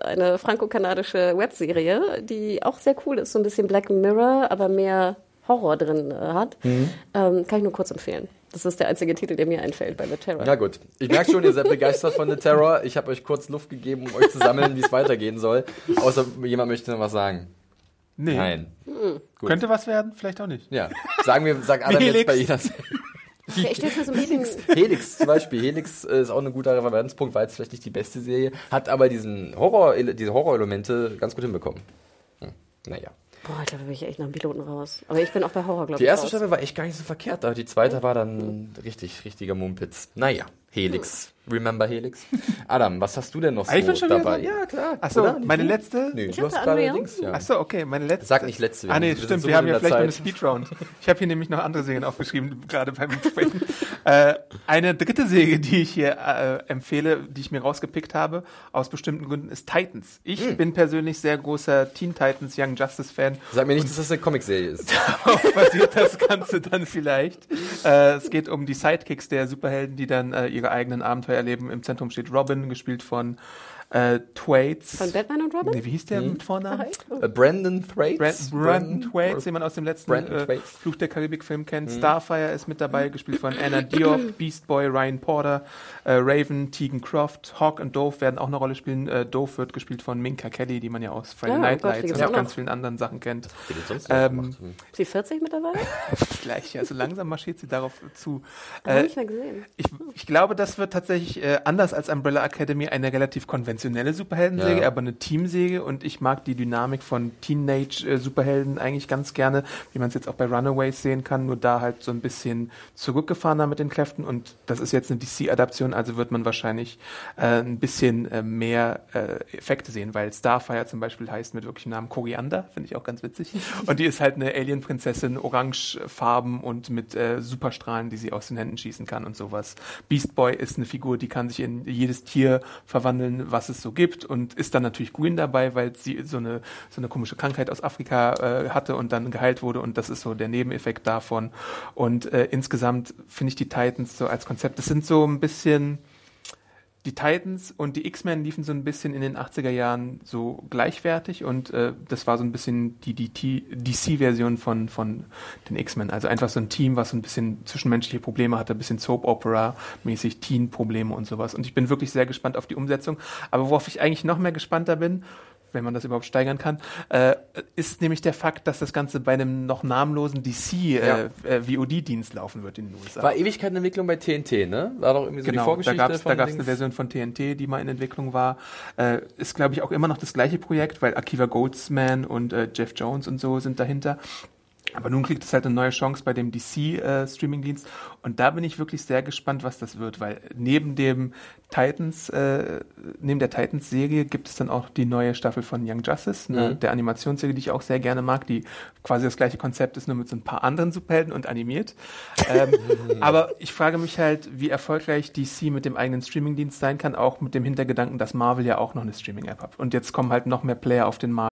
eine franco-kanadische Webserie, die auch sehr cool ist, so ein bisschen Black Mirror, aber mehr Horror drin äh, hat. Mhm. Ähm, kann ich nur kurz empfehlen. Das ist der einzige Titel, der mir einfällt bei The Terror. Na gut. Ich merke schon, ihr seid begeistert von The Terror. Ich habe euch kurz Luft gegeben, um euch zu sammeln, wie es weitergehen soll. Außer jemand möchte noch was sagen. Nee. Nein. Gut. Könnte was werden, vielleicht auch nicht. Ja. Sagen wir, sag Adam [LAUGHS] jetzt Helix. bei jeder. Ja, ich stelle so ein bisschen Helix zum Beispiel. Helix äh, ist auch ein guter Referenzpunkt, war jetzt vielleicht nicht die beste Serie, hat aber diesen Horror, diese Horrorelemente ganz gut hinbekommen. Hm. Naja. Boah, Alter, da bin ich echt nach dem Piloten raus. Aber ich bin auch bei Horror, glaube ich. Die erste raus. Staffel war echt gar nicht so verkehrt, aber die zweite war dann richtig, richtiger Mumpitz. Naja, Helix. Remember Helix? [LAUGHS] Adam, was hast du denn noch so Ah, ich bin schon wieder dabei? dran? Ja, klar. Achso, Oder? Meine letzte? Nö, Ich du hast gerade. Dings, ja. Achso, okay, meine letzte. Sag nicht letzte. Ah, nee, stimmt, so wir haben ja vielleicht noch eine. Speedround. Ich habe hier nämlich noch andere Serien aufgeschrieben, gerade beim [LAUGHS] Sprechen. äh, eine dritte Serie, die ich hier äh, empfehle, die ich mir rausgepickt habe, aus bestimmten Gründen, ist Titans. Ich Hm. bin persönlich sehr großer Teen Titans Young Justice Fan. Sag mir nicht, dass das eine Comicserie ist. [LAUGHS] Darauf basiert das Ganze dann vielleicht. Äh, es geht um die Sidekicks der Superhelden, die dann äh, ihre eigenen Abenteuer erleben. Im Zentrum steht Robin, gespielt von äh, Thwaites. Von Batman und Robin? Nee, wie hieß der Hm. mit Vornamen? Äh, Brandon Thwaites? Brand, Brandon Thwaites, den man aus dem letzten äh. Fluch der Karibik-Film kennt. Starfire ist mit dabei, gespielt von Anna Diop, [CLEARS THROAT] Beast Boy, Ryan Porter, äh, Raven, Tegan Croft, Hawk und Dove werden auch eine Rolle spielen. Äh, Dove wird gespielt von Minka Kelly, die man ja aus Friday Ja, oh Night Lights und auch ganz noch. vielen anderen Sachen kennt. Ähm. Hm. Ist sie 40 mittlerweile? [LAUGHS] Gleich, also langsam marschiert sie darauf zu. Hab ich Äh, nicht mehr gesehen. ich, ich glaube, das wird tatsächlich äh, anders als Umbrella Academy eine relativ konventionelle Superheldenserie, Ja. aber eine Teamserie und ich mag die Dynamik von Teenage-Superhelden eigentlich ganz gerne, wie man es jetzt auch bei Runaways sehen kann, nur da halt so ein bisschen zurückgefahrener mit den Kräften und das ist jetzt eine DC-Adaption, also wird man wahrscheinlich äh, ein bisschen äh, mehr äh, Effekte sehen, weil Starfire zum Beispiel heißt mit wirklichem Namen Koriander, finde ich auch ganz witzig [LAUGHS] und die ist halt eine Alien-Prinzessin, orangefarben und mit äh, Superstrahlen, die sie aus den Händen schießen kann und sowas. Beast Boy ist eine Figur, die kann sich in jedes Tier verwandeln, was es so gibt und ist dann natürlich grün dabei, weil sie so eine, so eine komische Krankheit aus Afrika äh, hatte und dann geheilt wurde und das ist so der Nebeneffekt davon. Und äh, insgesamt finde ich die Titans so als Konzept, das sind so ein bisschen die Titans und die X-Men liefen so ein bisschen in den 80er Jahren so gleichwertig und äh, das war so ein bisschen die, die DC-Version von, von den X-Men. Also einfach so ein Team, was so ein bisschen zwischenmenschliche Probleme hatte, ein bisschen Soap-Opera-mäßig, Teen-Probleme und sowas. Und ich bin wirklich sehr gespannt auf die Umsetzung. Aber worauf ich eigentlich noch mehr gespannter bin, wenn man das überhaupt steigern kann, äh, ist nämlich der Fakt, dass das Ganze bei einem noch namenlosen DC Ja. äh, äh, VOD-Dienst laufen wird in den USA. War Ewigkeit in Entwicklung bei TNT, ne? War doch irgendwie so die Genau, da Vorgeschichte gab es von da eine. Version von TNT, die mal in Entwicklung war. Äh, ist, glaube ich, auch immer noch das gleiche Projekt, weil Akiva Goldsman und äh, Jeff Jones und so sind dahinter. Aber nun kriegt es halt eine neue Chance bei dem DC-Streaming-Dienst. und da bin ich wirklich sehr gespannt, was das wird, weil neben dem Titans, äh, neben der Titans-Serie gibt es dann auch die neue Staffel von Young Justice, ne, Mhm. der Animationsserie, die ich auch sehr gerne mag, die quasi das gleiche Konzept ist, nur mit so ein paar anderen Superhelden und animiert. ähm, [LAUGHS] aber ich frage mich halt, wie erfolgreich DC mit dem eigenen Streaming-Dienst sein kann, auch mit dem Hintergedanken, dass Marvel ja auch noch eine Streaming-App hat. Und jetzt kommen halt noch mehr Player auf den Markt.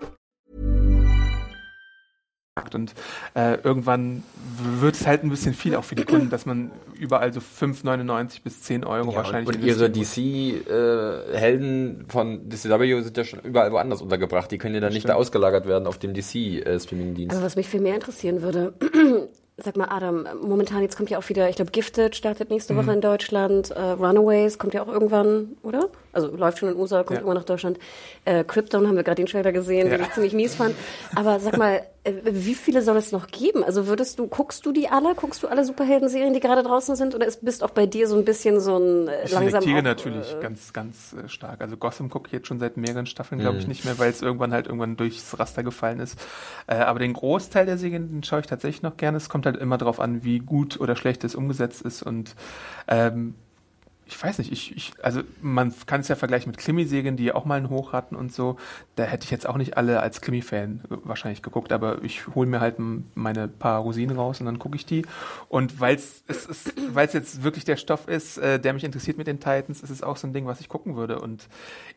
Und äh, irgendwann wird es halt ein bisschen viel auch für die Kunden, dass man überall so 5,99 bis 10 Euro Ja, wahrscheinlich und, und ihre. DC-Helden von DCW sind ja schon überall woanders untergebracht. Die können ja dann nicht da ausgelagert werden auf dem DC-Streaming-Dienst. Also was mich viel mehr interessieren würde, [CLEARS THROAT] sag mal Adam, momentan jetzt kommt ja auch wieder, ich glaube Gifted startet nächste Mhm. Woche in Deutschland, äh, Runaways kommt ja auch irgendwann, oder? Also läuft schon in den USA, kommt Ja. immer nach Deutschland. Äh, Krypton haben wir gerade den Trailer gesehen, den Ja. ich ziemlich mies fand. Aber sag mal, äh, wie viele soll es noch geben? Also würdest du, guckst du die alle? Guckst du alle Superhelden-Serien, die gerade draußen sind? Oder ist, bist auch bei dir so ein bisschen so ein äh, Ich langsam auch, natürlich äh, ganz, ganz äh, stark. Also Gotham gucke ich jetzt schon seit mehreren Staffeln, glaube Mhm. ich, nicht mehr, weil es irgendwann halt irgendwann durchs Raster gefallen ist. Äh, aber den Großteil der Serien den schaue ich tatsächlich noch gerne. Es kommt halt immer darauf an, wie gut oder schlecht es umgesetzt ist. Und ähm, ich weiß nicht, ich, ich, also man kann es ja vergleichen mit Krimiserien, die ja auch mal einen Hoch hatten und so. Da hätte ich jetzt auch nicht alle als Krimi-Fan wahrscheinlich geguckt, aber ich hole mir halt meine paar Rosinen raus und dann gucke ich die. Und weil es weil es jetzt wirklich der Stoff ist, äh, der mich interessiert mit den Titans, ist es auch so ein Ding, was ich gucken würde. Und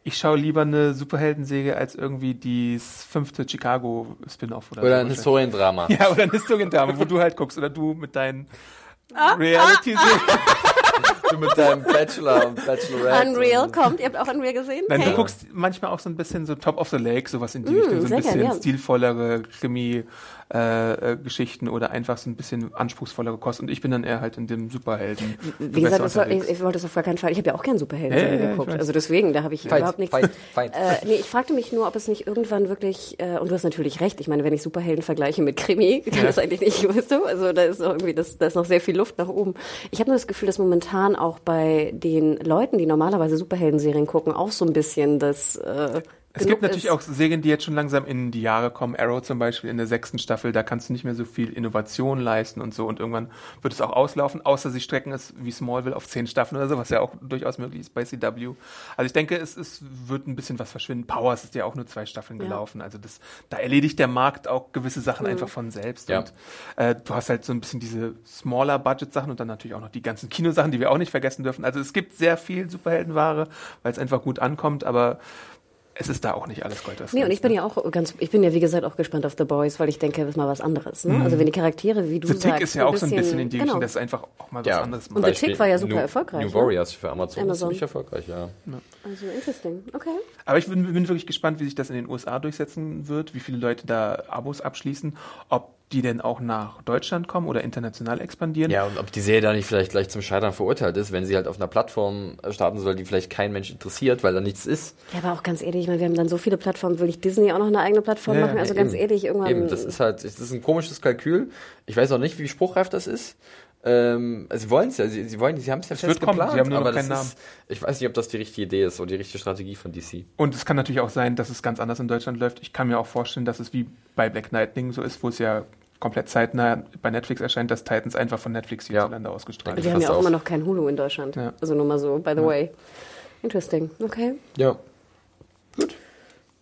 ich schaue lieber eine Superheldenserie als irgendwie das fünfte Chicago-Spin-Off oder, Oder so. ein Historiendrama. [LAUGHS] Ja, oder ein Historiendrama, wo du halt guckst oder du mit deinen Reality-Serien. [LAUGHS] Du mit deinem Bachelor und Bachelorette. Unreal und- kommt. Ihr habt auch Unreal gesehen? Nein, Hey. du guckst manchmal auch so ein bisschen so Top of the Lake, sowas in die Richtung, so ein bisschen gern, ja. stilvollere Krimi-Geschichten oder einfach so ein bisschen anspruchsvollere Kost. Und ich bin dann eher halt in dem Superhelden. Wie gesagt, das war, ich, ich wollte das auf gar keinen Fall. Ich habe ja auch gern Superhelden Ja, ja, ja, ich geguckt. Also deswegen, da habe ich Fight, überhaupt nichts. fight, fight. Äh, nee, ich fragte mich nur, ob es nicht irgendwann wirklich, äh, und du hast natürlich recht, ich meine, wenn ich Superhelden vergleiche mit Krimi, [LAUGHS] kann das eigentlich nicht, weißt du? Also da ist noch irgendwie, das, da ist noch sehr viel Luft nach oben. Ich habe nur das Gefühl, dass momentan auch bei den Leuten, die normalerweise Superhelden-Serien gucken, auch so ein bisschen das äh, Es gibt natürlich ist. auch Serien, die jetzt schon langsam in die Jahre kommen. Arrow zum Beispiel in der sechsten Staffel, da kannst du nicht mehr so viel Innovation leisten und so. Und irgendwann wird es auch auslaufen, außer sie strecken es wie Smallville auf zehn Staffeln oder so, was ja auch durchaus möglich ist bei CW. Also ich denke, es, es wird ein bisschen was verschwinden. Powers ist ja auch nur zwei Staffeln gelaufen. Also das, da erledigt der Markt auch gewisse Sachen einfach von selbst. Ja. Und äh, du hast halt so ein bisschen diese smaller Budget-Sachen und dann natürlich auch noch die ganzen Kinosachen, die wir auch nicht vergessen dürfen. Also es gibt sehr viel Superheldenware, weil es einfach gut ankommt, aber es ist da auch nicht alles Gold. was Nee, und ich bin ja auch ganz, ich bin ja wie gesagt auch gespannt auf The Boys, weil ich denke, das ist mal was anderes. Ne? Also wenn die Charaktere, wie du The Tick sagst, ist ja auch so ein bisschen in die genau. Richtung, dass es einfach auch mal was Ja, anderes Und macht. The Tick war ja super New, erfolgreich, New ne? Warriors für Amazon. Amazon. Ist ziemlich erfolgreich, ja. Also interesting. Okay. Aber ich bin, bin wirklich gespannt, wie sich das in den USA durchsetzen wird, wie viele Leute da Abos abschließen, ob die denn auch nach Deutschland kommen oder international expandieren. Ja, und ob die Serie da nicht vielleicht gleich zum Scheitern verurteilt ist, wenn sie halt auf einer Plattform starten soll, die vielleicht kein Mensch interessiert, weil da nichts ist. Ja, aber auch ganz ehrlich, ich meine, wir haben dann so viele Plattformen, will ich Disney auch noch eine eigene Plattform Ja, machen? Also Ja, ganz eben. ehrlich, irgendwann. Eben, das ist halt, das ist ein komisches Kalkül. Ich weiß auch nicht, wie spruchreif das ist. Ähm, sie wollen es ja, sie, sie wollen, sie haben es ja wird fest kommen, geplant, sie haben nur noch aber das keinen ist, ich weiß nicht, ob das die richtige Idee ist oder die richtige Strategie von DC. Und es kann natürlich auch sein, dass es ganz anders in Deutschland läuft. Ich kann mir auch vorstellen, dass es wie bei Black Lightning so ist, wo es ja komplett zeitnah bei Netflix erscheint, dass Titans einfach von Netflix hierzulande ausgestrahlt wir wird. haben ja auch auch. immer noch kein Hulu in Deutschland. Ja. Also nur mal so, by the way. Interesting. Okay. Ja. Gut.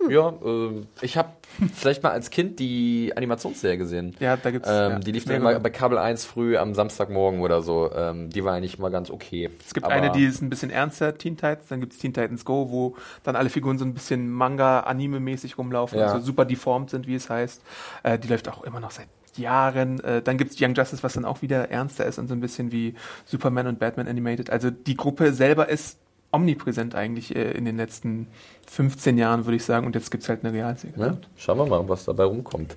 Ja, ähm, ich habe vielleicht mal als Kind die Animationsserie gesehen. Ja, da gibt's, Ähm, ja, die lief dann mehrere. immer bei Kabel 1 früh am Samstagmorgen oder so. Ähm, die war eigentlich mal ganz okay. Es gibt eine, die ist ein bisschen ernster, Teen Titans, dann gibt es Teen Titans Go, wo dann alle Figuren so ein bisschen Manga-Anime-mäßig rumlaufen, Ja. also super deformed sind, wie es heißt. Äh, die läuft auch immer noch seit Jahren. Äh, dann gibt's Young Justice, was dann auch wieder ernster ist und so ein bisschen wie Superman und Batman Animated. Also die Gruppe selber ist omnipräsent eigentlich äh, in den letzten 15 Jahren, würde ich sagen. Und jetzt gibt's halt eine Realserie. Ja, schauen wir mal, was dabei rumkommt.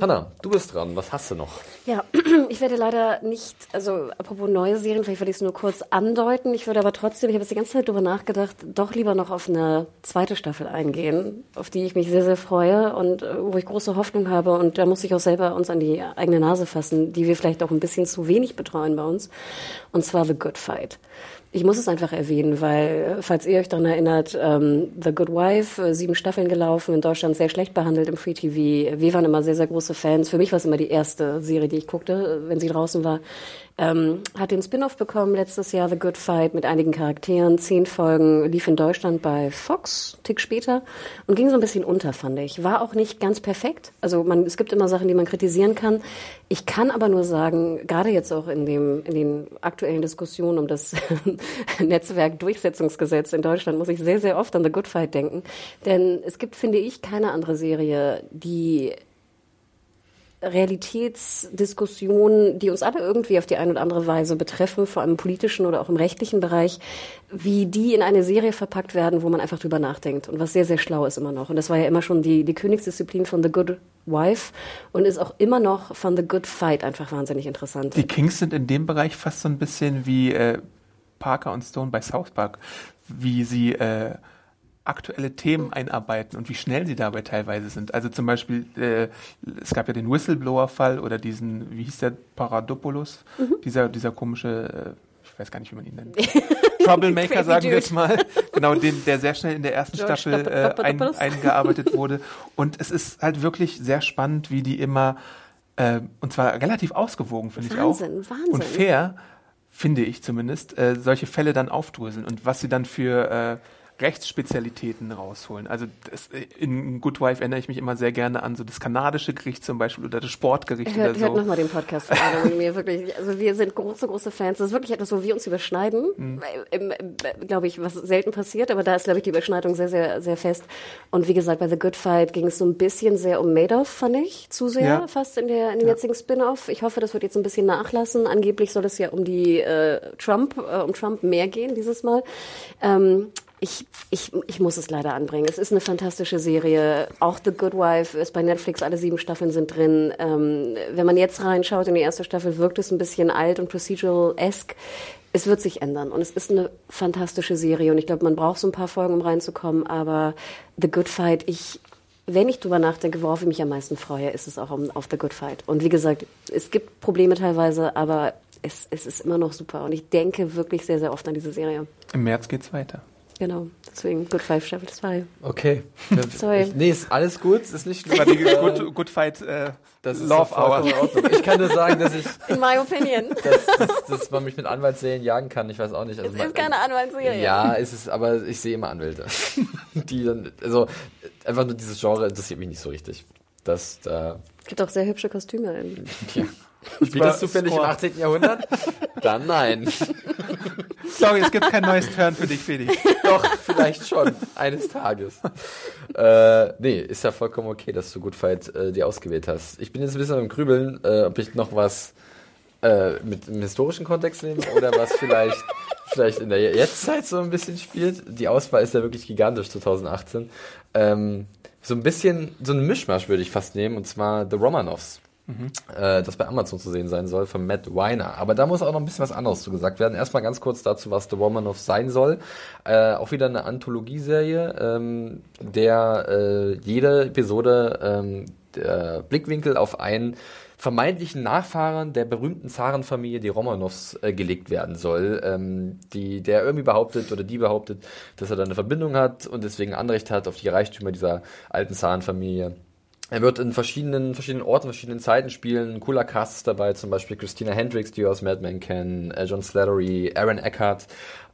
Hanna, du bist dran. Was hast du noch? Ja, [CLEARS THROAT] ich werde leider nicht, also apropos neue Serien, vielleicht werde ich es nur kurz andeuten. Ich würde aber trotzdem, ich habe jetzt die ganze Zeit drüber nachgedacht, doch lieber noch auf eine zweite Staffel eingehen, auf die ich mich sehr, sehr freue und äh, wo ich große Hoffnung habe. Und da muss ich auch selber uns an die eigene Nase fassen, die wir vielleicht auch ein bisschen zu wenig betreuen bei uns. Und zwar The Good Fight. Ich muss es einfach erwähnen, weil, falls ihr euch daran erinnert, ähm, The Good Wife, äh, sieben Staffeln gelaufen, in Deutschland sehr schlecht behandelt im Free TV. Wir waren immer sehr, sehr große Fans. Für mich war es immer die erste Serie, die ich guckte, äh, wenn sie draußen war. Ähm, hat den Spin-off bekommen letztes Jahr, The Good Fight, mit einigen Charakteren. Zehn Folgen lief in Deutschland bei Fox, Tick später, und ging so ein bisschen unter, fand ich. War auch nicht ganz perfekt. Also man, es gibt immer Sachen, die man kritisieren kann. Ich kann aber nur sagen, gerade jetzt auch in, dem, in den aktuellen Diskussionen um das [LAUGHS] Netzwerkdurchsetzungsgesetz in Deutschland, muss ich sehr, sehr oft an The Good Fight denken. Denn es gibt, finde ich, keine andere Serie, die Realitätsdiskussionen, die uns alle irgendwie auf die eine oder andere Weise betreffen, vor allem im politischen oder auch im rechtlichen Bereich, wie die in eine Serie verpackt werden, wo man einfach drüber nachdenkt und was sehr, sehr schlau ist immer noch. Und das war ja immer schon die, die Königsdisziplin von The Good Wife und ist auch immer noch von The Good Fight einfach wahnsinnig interessant. Die Kings sind in dem Bereich fast so ein bisschen wie äh, Parker und Stone bei South Park, wie sie äh, aktuelle Themen einarbeiten und wie schnell sie dabei teilweise sind. Also zum Beispiel, äh, es gab ja den Whistleblower-Fall oder diesen, wie hieß der, Paradopoulos, dieser, dieser komische, äh, ich weiß gar nicht, wie man ihn nennt. [LAUGHS] Troublemaker, sagen wir es mal. Genau, den, der sehr schnell in der ersten George Staffel äh, ein, eingearbeitet wurde. Und es ist halt wirklich sehr spannend, wie die immer, äh, und zwar relativ ausgewogen, finde ich auch. Wahnsinn, Wahnsinn. Und fair, finde ich zumindest, äh, solche Fälle dann aufdröseln und was sie dann für äh, Rechtsspezialitäten rausholen. Also das, in Good Wife erinnere ich mich immer sehr gerne an so das kanadische Gericht zum Beispiel oder das Sportgericht Hört, oder so. hört nochmal den Podcast von Adam und mir wirklich. Also wir sind große, große Fans. Das ist wirklich etwas, wo wir uns überschneiden. Mhm. Glaube ich, was selten passiert, aber da ist, glaube ich, die Überschneidung sehr, sehr, sehr fest. Und wie gesagt, bei The Good Fight ging es so ein bisschen sehr um Madoff, fand ich, zu sehr Ja. fast in, der, in dem jetzigen Spin-off. Ich hoffe, das wird jetzt ein bisschen nachlassen. Angeblich soll es ja um die äh, Trump, äh, um Trump mehr gehen dieses Mal. Ähm, ich, ich, ich muss es leider anbringen. Es ist eine fantastische Serie. Auch The Good Wife ist bei Netflix, alle sieben Staffeln sind drin. Ähm, wenn man jetzt reinschaut in die erste Staffel, wirkt es ein bisschen alt und procedural-esque. Es wird sich ändern und es ist eine fantastische Serie und ich glaube, man braucht so ein paar Folgen, um reinzukommen, aber The Good Fight, ich, wenn ich drüber nachdenke, worauf ich mich am meisten freue, ist es auch um, auf The Good Fight. Und wie gesagt, es gibt Probleme teilweise, aber es, es ist immer noch super und ich denke wirklich sehr, sehr oft an diese Serie. Im März geht's weiter. Genau, deswegen Good Five Staffel 2. Okay. [LAUGHS] Sorry. Ich, nee, ist alles gut, ist nicht war die Good, Good Fight äh, das ist Love vollkommen Hour. Ich kann nur sagen, dass ich, In my opinion. [LAUGHS] dass, dass, dass man mich mit Anwaltsserien jagen kann. Ich weiß auch nicht. Also Es man- ist keine Anwaltsserie. Ja, ist es, aber ich sehe immer Anwälte. [LAUGHS] Die dann, also einfach nur dieses Genre interessiert mich nicht so richtig. Das, da, Es gibt auch sehr hübsche Kostüme. In. ja. Spielt das zufällig im Score. 18. Jahrhundert? [LAUGHS] Dann nein. [LAUGHS] Sorry, es gibt kein neues Turn für dich, Felix. Doch, vielleicht schon. Eines Tages. Äh, nee, ist ja vollkommen okay, dass du Good Fight äh, dir ausgewählt hast. Ich bin jetzt ein bisschen am Grübeln, äh, ob ich noch was äh, mit im historischen Kontext nehme oder was vielleicht, [LAUGHS] vielleicht in der Jetztzeit so ein bisschen spielt. Die Auswahl ist ja wirklich gigantisch 2018. Ähm, so ein bisschen, so ein Mischmasch würde ich fast nehmen, und zwar The Romanovs äh, das bei Amazon zu sehen sein soll, von Matt Weiner. Aber da muss auch noch ein bisschen was anderes zu gesagt werden. Erstmal ganz kurz dazu, was The Romanov sein soll. Äh, auch wieder eine Anthologieserie, ähm, der äh, jede Episode ähm, der Blickwinkel auf einen vermeintlichen Nachfahren der berühmten Zarenfamilie, die Romanovs, äh, gelegt werden soll, ähm, die, der irgendwie behauptet oder die behauptet, dass er da eine Verbindung hat und deswegen Anrecht hat auf die Reichtümer dieser alten Zarenfamilie. Er wird in verschiedenen, verschiedenen Orten, verschiedenen Zeiten spielen. Ein cooler Cast ist dabei, zum Beispiel Christina Hendricks, die wir aus Mad Men kennen, äh, John Slattery, Aaron Eckhart.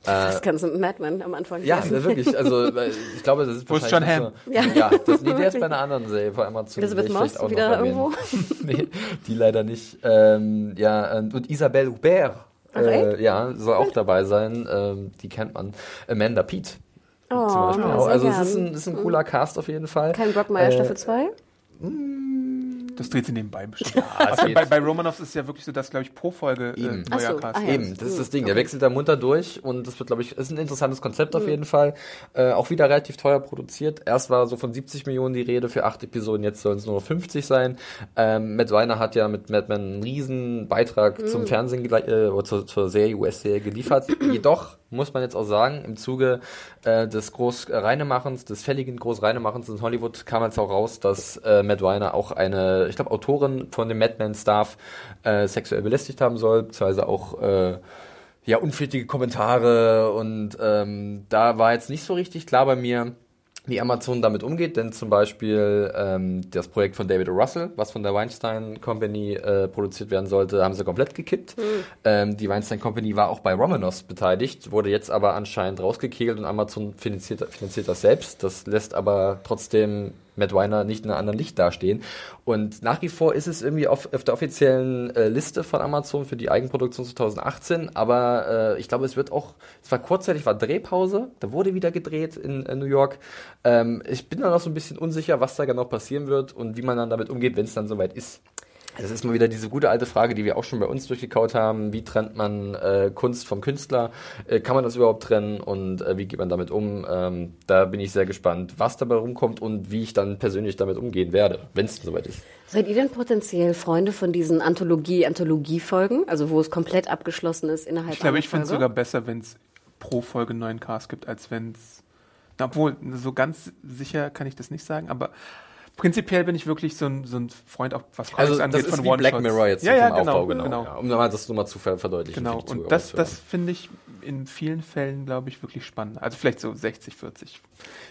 Äh, Das ganze Madman am Anfang. ja, wirklich. Also äh, ich glaube, das ist Wo ist wahrscheinlich Ja. John So, ja, das, nee, der ist bei einer anderen Serie vor allem zu Elizabeth Moss auch wieder erwähnen. [LAUGHS] nee, die leider nicht. Ähm, ja, und Isabelle Hubert. Ach, Äh, ja, soll auch dabei sein. Ähm, die kennt man. Amanda Pete. Oh. Also es ist ein, ist ein cooler Cast auf jeden Fall. Kein Brockmeier Äh, Staffel 2? Das dreht sie nebenbei bestimmt. [LAUGHS] es also geht. bei, bei Romanovs ist ja wirklich so, dass, glaube ich, pro Folge äh, Eben. Neuer so, Cast. ah ja. Eben, das ist das Ding. Der wechselt da munter durch und das wird, glaube ich, ist ein interessantes Konzept Mhm. auf jeden Fall. Äh, auch wieder relativ teuer produziert. Erst war so von 70 Millionen die Rede für acht Episoden, jetzt sollen es nur noch 50 sein. Ähm, Matt Weiner hat ja mit Mad Men einen riesen Beitrag Mhm. zum Fernsehen äh, oder zur, zur Serie, US-Serie geliefert. [CLEARS THROAT] Jedoch muss man jetzt auch sagen, im Zuge äh, des Großreinemachens, des fälligen Großreinemachens in Hollywood kam jetzt auch raus, dass äh, Matt Weiner auch eine, ich glaube, Autorin von dem Mad Men Staff äh, sexuell belästigt haben soll, beziehungsweise auch äh, ja, unflätige Kommentare und ähm, da war jetzt nicht so richtig klar bei mir, wie Amazon damit umgeht, denn zum Beispiel ähm, das Projekt von David O. Russell, was von der Weinstein Company äh, produziert werden sollte, haben sie komplett gekippt. Ähm, die Weinstein Company war auch bei Romanovs beteiligt, wurde jetzt aber anscheinend rausgekegelt und Amazon finanziert, finanziert das selbst. Das lässt aber trotzdem Matt Weiner nicht in einem anderen Licht dastehen. Und nach wie vor ist es irgendwie auf, auf der offiziellen äh, Liste von Amazon für die Eigenproduktion 2018, aber äh, ich glaube, es wird auch, es war kurzzeitig, war Drehpause, da wurde wieder gedreht in, in New York. Ähm, ich bin da noch so ein bisschen unsicher, was da genau passieren wird und wie man dann damit umgeht, wenn es dann soweit ist. Das ist mal wieder diese gute alte Frage, die wir auch schon bei uns durchgekaut haben. Wie trennt man äh, Kunst vom Künstler? Äh, kann man das überhaupt trennen? Und äh, wie geht man damit um? Ähm, da bin ich sehr gespannt, was dabei rumkommt und wie ich dann persönlich damit umgehen werde, wenn es soweit ist. Seid ihr denn potenziell Freunde von diesen Anthologie-Anthologie-Folgen? Also wo es komplett abgeschlossen ist innerhalb Ich glaube, einer ich finde es sogar besser, wenn es pro Folge einen neuen Cast gibt, als wenn es. Obwohl, so ganz sicher kann ich das nicht sagen, aber Prinzipiell bin ich wirklich so ein, so ein Freund, auch was Comics Also das angeht, ist von wie Black One-Shots. Mirror jetzt ja, ja, vom genau, Aufbau, genau. genau. Ja, um mal das nochmal zu ver verdeutlichen. Genau, und das, das finde ich in vielen Fällen, glaube ich, wirklich spannend. Also vielleicht so 60, 40.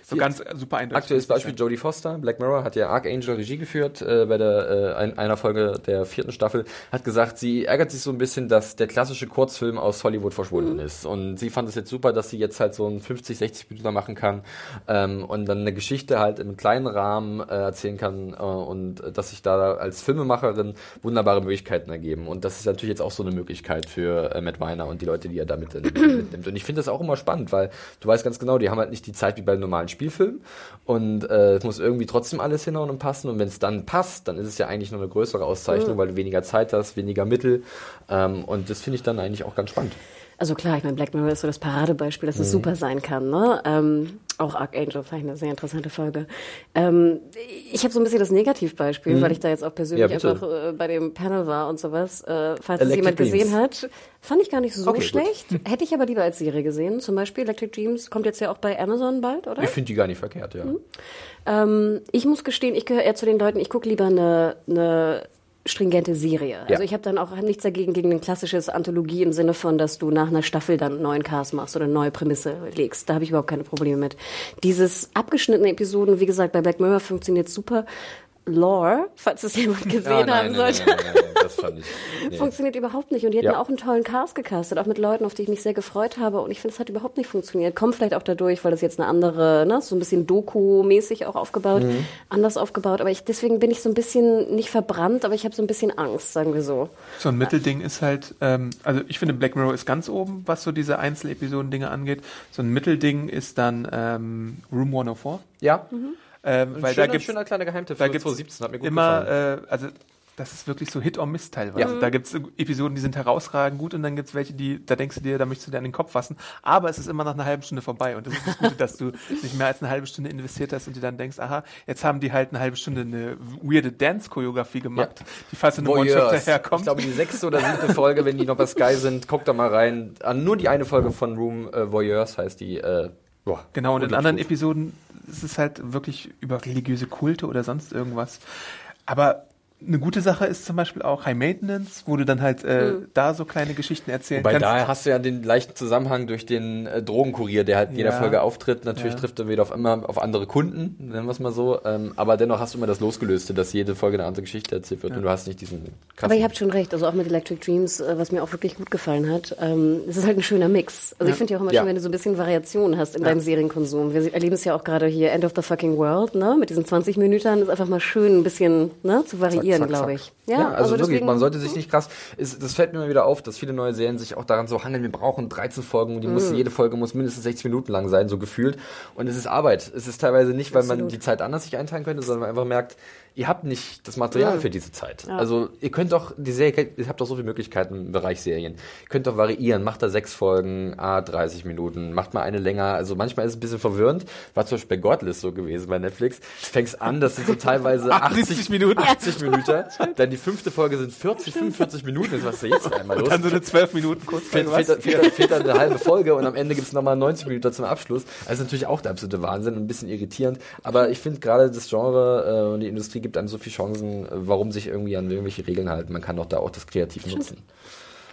So Jetzt ganz super eindeutig. Aktuelles Beispiel Jodie Foster, Black Mirror, hat ja Archangel Regie geführt äh, bei der äh, ein, einer Folge der vierten Staffel, hat gesagt, sie ärgert sich so ein bisschen, dass der klassische Kurzfilm aus Hollywood verschwunden ist. Und sie fand es jetzt super, dass sie jetzt halt so einen 50, 60 Minuten machen kann ähm, und dann eine Geschichte halt im kleinen Rahmen äh, erzählen kann äh, und äh, dass sich da als Filmemacherin wunderbare Möglichkeiten ergeben. Und das ist natürlich jetzt auch so eine Möglichkeit für äh, Matt Weiner und die Leute, die er damit [CLEARS THROAT] mitnimmt. Und ich finde das auch immer spannend, weil du weißt ganz genau, die haben halt nicht die Zeit wie bei normalen Spielfilm und äh, es muss irgendwie trotzdem alles hinhauen und passen. Und wenn es dann passt, dann ist es ja eigentlich noch eine größere Auszeichnung, weil du weniger Zeit hast, weniger Mittel. Ähm, und das finde ich dann eigentlich auch ganz spannend. Also klar, ich meine, Black Mirror ist so das Paradebeispiel, dass es Mhm. super sein kann. Ne? Ähm, auch Archangel, vielleicht eine sehr interessante Folge. Ähm, ich habe so ein bisschen das Negativbeispiel, weil ich da jetzt auch persönlich Mhm. Ja, einfach äh, bei dem Panel war und sowas. Äh, falls es jemand gesehen Dreams. hat, fand ich gar nicht so Okay, gut. schlecht. Hätte ich aber lieber als Serie gesehen. Zum Beispiel Electric Dreams kommt jetzt ja auch bei Amazon bald, oder? Ich finde die gar nicht verkehrt, ja. Ähm, ich muss gestehen, ich gehöre eher zu den Leuten, ich gucke lieber eine, eine stringente Serie. Also Ja. ich habe dann auch nichts dagegen gegen ein klassisches Anthologie im Sinne von, dass du nach einer Staffel dann einen neuen Cast machst oder eine neue Prämisse legst. Da habe ich überhaupt keine Probleme mit. Dieses abgeschnittene Episoden, wie gesagt, bei Black Mirror funktioniert super. Lore, falls es jemand [LAUGHS] gesehen Ja, haben sollte. nein, nein, nein, das fand ich. [LAUGHS] Nee. Funktioniert überhaupt nicht. Und die hatten Ja. auch einen tollen Cast gecastet, auch mit Leuten, auf die ich mich sehr gefreut habe. Und ich finde, es hat überhaupt nicht funktioniert. Kommt vielleicht auch dadurch, weil das jetzt eine andere, ne, so ein bisschen Doku-mäßig auch aufgebaut, Mhm. anders aufgebaut. Aber ich, deswegen bin ich so ein bisschen nicht verbrannt, aber ich habe so ein bisschen Angst, sagen wir so. So ein Mittelding ist halt, ähm, also ich finde Black Mirror ist ganz oben, was so diese Einzelepisoden-Dinge angeht. So ein Mittelding ist dann ähm, Room 104. Ja, Ähm, weil schöner, da gibt's schöner kleiner Geheimtipp da für gibt's 2017, hat mir gut immer, gefallen. äh, also das ist wirklich so Hit or Miss teilweise. Ja. Da gibt's Episoden, die sind herausragend gut und dann gibt's welche, die, da denkst du dir, da möchtest du dir an den Kopf fassen. Aber es ist immer nach einer halben Stunde vorbei und das ist das Gute, dass du nicht mehr als eine halbe Stunde investiert hast und dir dann denkst, aha, jetzt haben die halt eine halbe Stunde eine weirde Dance-Choreografie gemacht, die fast in einem One-Shot Voyeurs. Ich daherkommt. glaube, die sechste oder siebte Folge, wenn die noch bei Sky sind, guckt da mal rein. An nur die eine Folge von Room äh, Voyeurs heißt die. Äh, boah, Genau, und in anderen gut. Episoden ist es halt wirklich über religiöse Kulte oder sonst irgendwas. Aber eine gute Sache ist zum Beispiel auch High Maintenance, wo du dann halt äh, da so kleine Geschichten erzählen Wobei kannst. da hast du ja den leichten Zusammenhang durch den äh, Drogenkurier, der halt in jeder Ja. Folge auftritt. Natürlich Ja. trifft er wieder auf immer auf andere Kunden, nennen wir es mal so. Ähm, aber dennoch hast du immer das Losgelöste, dass jede Folge eine andere Geschichte erzählt wird und du hast nicht diesen krassen. Aber ihr habt schon recht, also auch mit Electric Dreams, äh, was mir auch wirklich gut gefallen hat. Ähm, es ist halt ein schöner Mix. Also ich finde ja auch immer Ja. schön, wenn du so ein bisschen Variation hast in deinem Serienkonsum. Wir erleben es ja auch gerade hier, End of the Fucking World, ne? Mit diesen 20 Minuten ist einfach mal schön, ein bisschen ne, zu variieren, Zack, glaube ich. Ja, also, wirklich, deswegen- man sollte sich nicht krass. Ist, das fällt mir immer wieder auf, dass viele neue Serien sich auch daran so handeln, wir brauchen 13 Folgen, die Mhm. muss, jede Folge muss mindestens 60 Minuten lang sein, so gefühlt. Und es ist Arbeit. Es ist teilweise nicht, weil man Absolut. die Zeit anders sich einteilen könnte, sondern man einfach merkt, ihr habt nicht das Material für diese Zeit. Ja. Also ihr könnt doch, die Serie, ihr habt doch so viele Möglichkeiten im Bereich Serien. Ihr könnt doch variieren, macht da sechs Folgen, ah, 30 Minuten, macht mal eine länger. Also manchmal ist es ein bisschen verwirrend. War zum Beispiel bei Godless so gewesen bei Netflix. Fängst an, das sind so teilweise [LAUGHS] 80 80 Minuten. 80 Minuten. [LAUGHS] Dann die fünfte Folge sind 40, 45 Minuten. Was ist jetzt einmal [LAUGHS] los? dann so eine 12 Minuten kurz Fehlt, fehlt, fehlt, fehlt, fehlt dann eine halbe Folge und am Ende gibt's nochmal 90 Minuten zum Abschluss. Also natürlich auch der absolute Wahnsinn und ein bisschen irritierend. Aber ich finde gerade das Genre äh, und die Industrie gibt einem so viele Chancen, äh, warum sich irgendwie an irgendwelche Regeln halten. Man kann doch da auch das kreativ nutzen. Ja.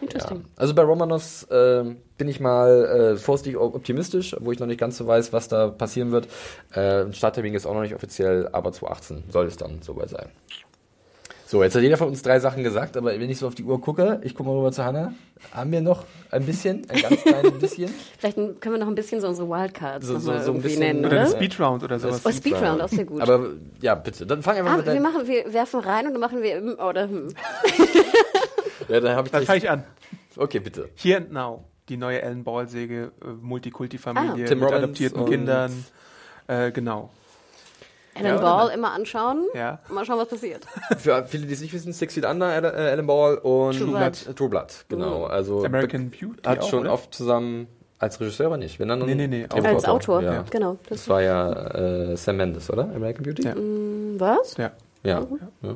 Interesting. Also bei Romanovs äh, bin ich mal äh, vorsichtig optimistisch, wo ich noch nicht ganz so weiß, was da passieren wird. Äh, ein Starttermin ist auch noch nicht offiziell, aber 2018 soll es dann soweit sein. So, jetzt hat jeder von uns drei Sachen gesagt, aber wenn ich so auf die Uhr gucke, ich gucke mal rüber zu Hannah, haben wir noch ein bisschen, ein ganz kleines bisschen? [LAUGHS] Vielleicht können wir noch ein bisschen so unsere Wildcards So- noch so- mal so ein bisschen- nennen, Oder oder? Speedround oder sowas. Oh, Speedround, auch sehr gut. Aber ja, bitte, dann fang einfach ah, mit wir deinem... machen, wir werfen rein und dann machen wir hm oder hm. [LAUGHS] Ja, dann habe ich Dann fange ich an. Okay, bitte. Here and Now, die neue Ellen Ball-Säge, äh, Multikulti-Familie Ah. Tim mit Robbins adoptierten Kindern. Äh, genau. Alan Ball immer anschauen. Ja. Mal schauen, was passiert. [LAUGHS] Für viele, die es nicht wissen, Six Feet Under, Alan, äh, Alan Ball und True Blood. True Blood, genau. Also American Beauty hat auch, schon oder? oft zusammen als Regisseur aber nicht. Wenn dann Nee, nee, nee, Drehbuchautor. Als Autor, Ja. genau. Das Das war ja äh, Sam Mendes, oder? American Beauty? Ja. was? Ja. Ja. ja.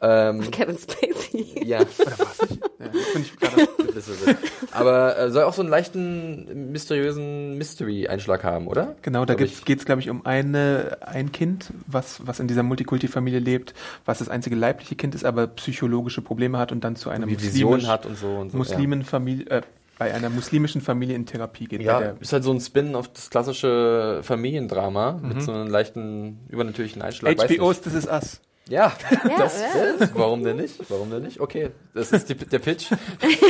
Ähm, Kevin Spacey. ja. Oder war's nicht? Ja, jetzt bin ich gerade. Das ist es. Aber äh, soll auch so einen leichten, mysteriösen Mystery-Einschlag haben, oder? Genau, da geht es, glaube ich, um eine, ein Kind, was, was in dieser Multikulti-Familie lebt, was das einzige leibliche Kind ist, aber psychologische Probleme hat und dann zu einer muslimisch- hat und so und so. Muslimenfamilie, äh, bei einer muslimischen Familie in Therapie geht. Ja, ja ist halt so ein Spin auf das klassische Familiendrama mit so einem leichten, übernatürlichen Einschlag. HBO's nicht. This Is Us. Ja, das, ja. das, warum denn nicht? Warum denn nicht? Okay, das ist die, der Pitch.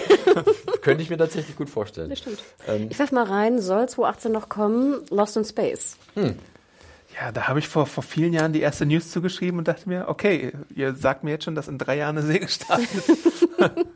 [LAUGHS] Könnte ich mir tatsächlich gut vorstellen. Das stimmt. Ähm, Ich werf mal rein, soll 2018 noch kommen, Lost in Space. Ja, da habe ich vor, vor vielen Jahren die erste News zugeschrieben und dachte mir, okay, ihr sagt mir jetzt schon, dass in drei Jahren eine Serie startet. [LAUGHS]